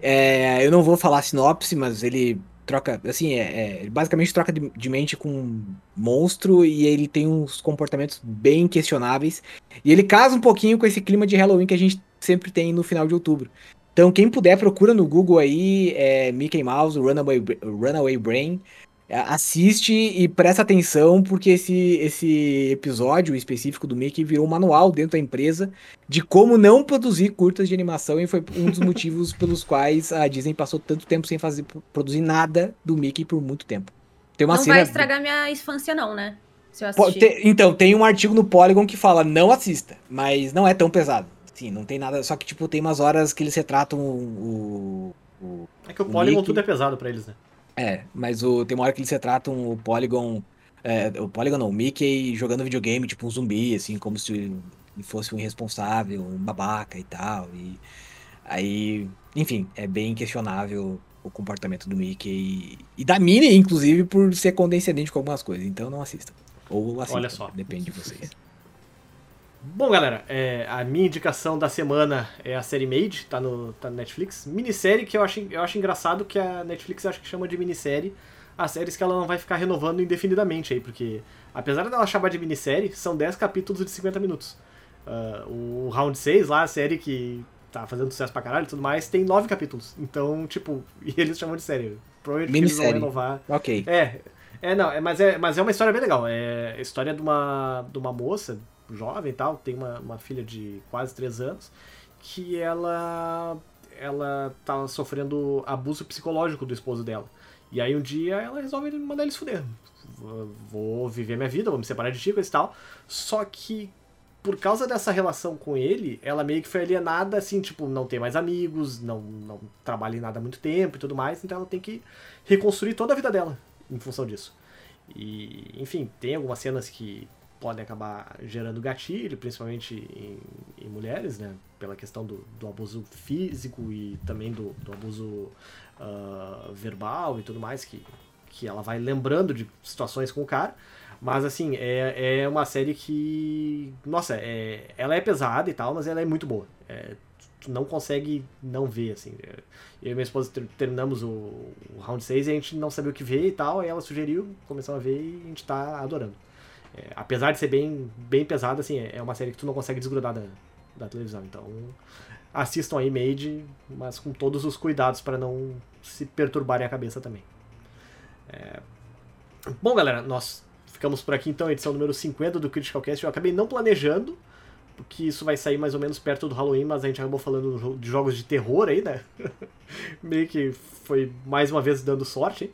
É, eu não vou falar sinopse, mas ele troca, assim, é, é basicamente troca de, de, mente com um monstro e ele tem uns comportamentos bem questionáveis. E ele casa um pouquinho com esse clima de Halloween que a gente sempre tem no final de outubro. Então, quem puder, procura no Google aí, é, Mickey Mouse, Runaway, Runaway Brain. É, assiste e presta atenção, porque esse, esse episódio específico do Mickey virou um manual dentro da empresa de como não produzir curtas de animação e foi um dos motivos <laughs> pelos quais a Disney passou tanto tempo sem fazer produzir nada do Mickey por muito tempo. Tem uma não cena... vai estragar minha infância não, né? Se eu assistir. Então, tem um artigo no Polygon que fala não assista, mas não é tão pesado. Sim, não tem nada, só que tipo tem umas horas que eles retratam o, o é que o, o Polygon Mickey. tudo é pesado para eles, né? É, mas o, tem uma hora que eles retratam o Polygon. É, o Polygon não, o Mickey jogando videogame, tipo um zumbi, assim, como se ele fosse um irresponsável, um babaca e tal. E aí, enfim, é bem questionável o comportamento do Mickey e, e da Minnie, inclusive, por ser condescendente com algumas coisas. Então não assistam. Ou assistam, Olha só. depende de vocês. Bom, galera, é, a minha indicação da semana é a série Made, tá no, tá no Netflix. Minissérie que eu acho, eu acho engraçado que a Netflix acho que chama de minissérie as séries que ela não vai ficar renovando indefinidamente aí, porque apesar dela chamar de minissérie, são 10 capítulos de 50 minutos. Uh, o Round 6 lá, a série que tá fazendo sucesso pra caralho e tudo mais, tem 9 capítulos. Então, tipo, <laughs> e eles chamam de série. Provavelmente eles vão renovar. Ok. É, é, não, é, mas, é, mas é uma história bem legal. É a história de uma, de uma moça jovem e tal, tem uma, uma filha de quase 3 anos, que ela ela tá sofrendo abuso psicológico do esposo dela. E aí um dia ela resolve mandar eles fuder. Vou viver minha vida, vou me separar de ti e tal. Só que por causa dessa relação com ele, ela meio que foi alienada, assim, tipo, não tem mais amigos, não, não trabalha em nada há muito tempo e tudo mais, então ela tem que reconstruir toda a vida dela em função disso. E, enfim, tem algumas cenas que podem acabar gerando gatilho, principalmente em, em mulheres, né? Pela questão do, do abuso físico e também do, do abuso uh, verbal e tudo mais, que, que ela vai lembrando de situações com o cara. Mas assim, é, é uma série que. Nossa, é, ela é pesada e tal, mas ela é muito boa. É, tu não consegue não ver, assim. Eu e minha esposa ter, terminamos o, o, round 6 e a gente não sabia o que ver e tal. Aí ela sugeriu, começamos a ver e a gente tá adorando. É, apesar de ser bem, bem pesada, assim, é, uma série que tu não consegue desgrudar da, da televisão. Então, assistam aí Made, mas com todos os cuidados para não se perturbarem a cabeça também. É... Bom, galera, nós ficamos por aqui então, edição número 50 do Critical Cast. Eu acabei não planejando, porque isso vai sair mais ou menos perto do Halloween, mas a gente acabou falando de jogos de terror aí, né? <laughs> Meio que foi mais uma vez dando sorte, hein?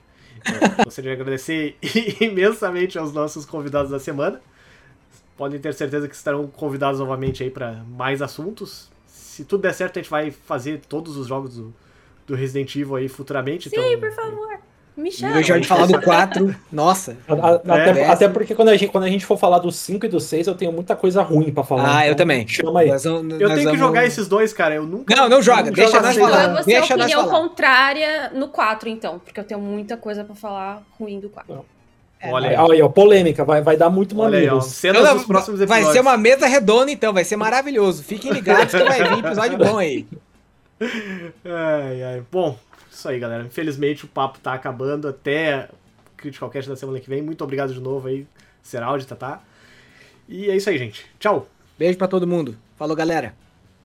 Gostaria de agradecer <laughs> imensamente aos nossos convidados da semana. Podem ter certeza que estarão convidados novamente aí para mais assuntos. Se tudo der certo, a gente vai fazer todos os jogos do, do Resident Evil aí futuramente. Sim, então, por favor. Me chama. O Jorge falar do 4, nossa. <laughs> Até, é, até, porque quando a, gente, quando a gente for falar do 5 e do 6, eu tenho muita coisa ruim pra falar. Ah, então, eu também. Chama aí. Nós vamos, eu tenho que jogar esses dois, cara. Eu nunca. Não, não joga. Não deixa nós falar. Eu vou ser a opinião contrária no 4, então. Porque eu tenho muita coisa pra falar ruim do 4. É, Olha aí, Olha aí ó, polêmica, vai, vai dar muito maneiro. Cenas não, dos próximos episódios. Vai ser uma mesa redonda, então, vai ser maravilhoso. Fiquem ligados que vai vir episódio bom aí. <laughs> Ai, ai. Bom, isso aí, galera. Infelizmente o papo tá acabando até Critical Cast da semana que vem. Muito obrigado de novo aí, Seraldi, Tatá. E é isso aí, gente. Tchau. Beijo para todo mundo. Falou, galera.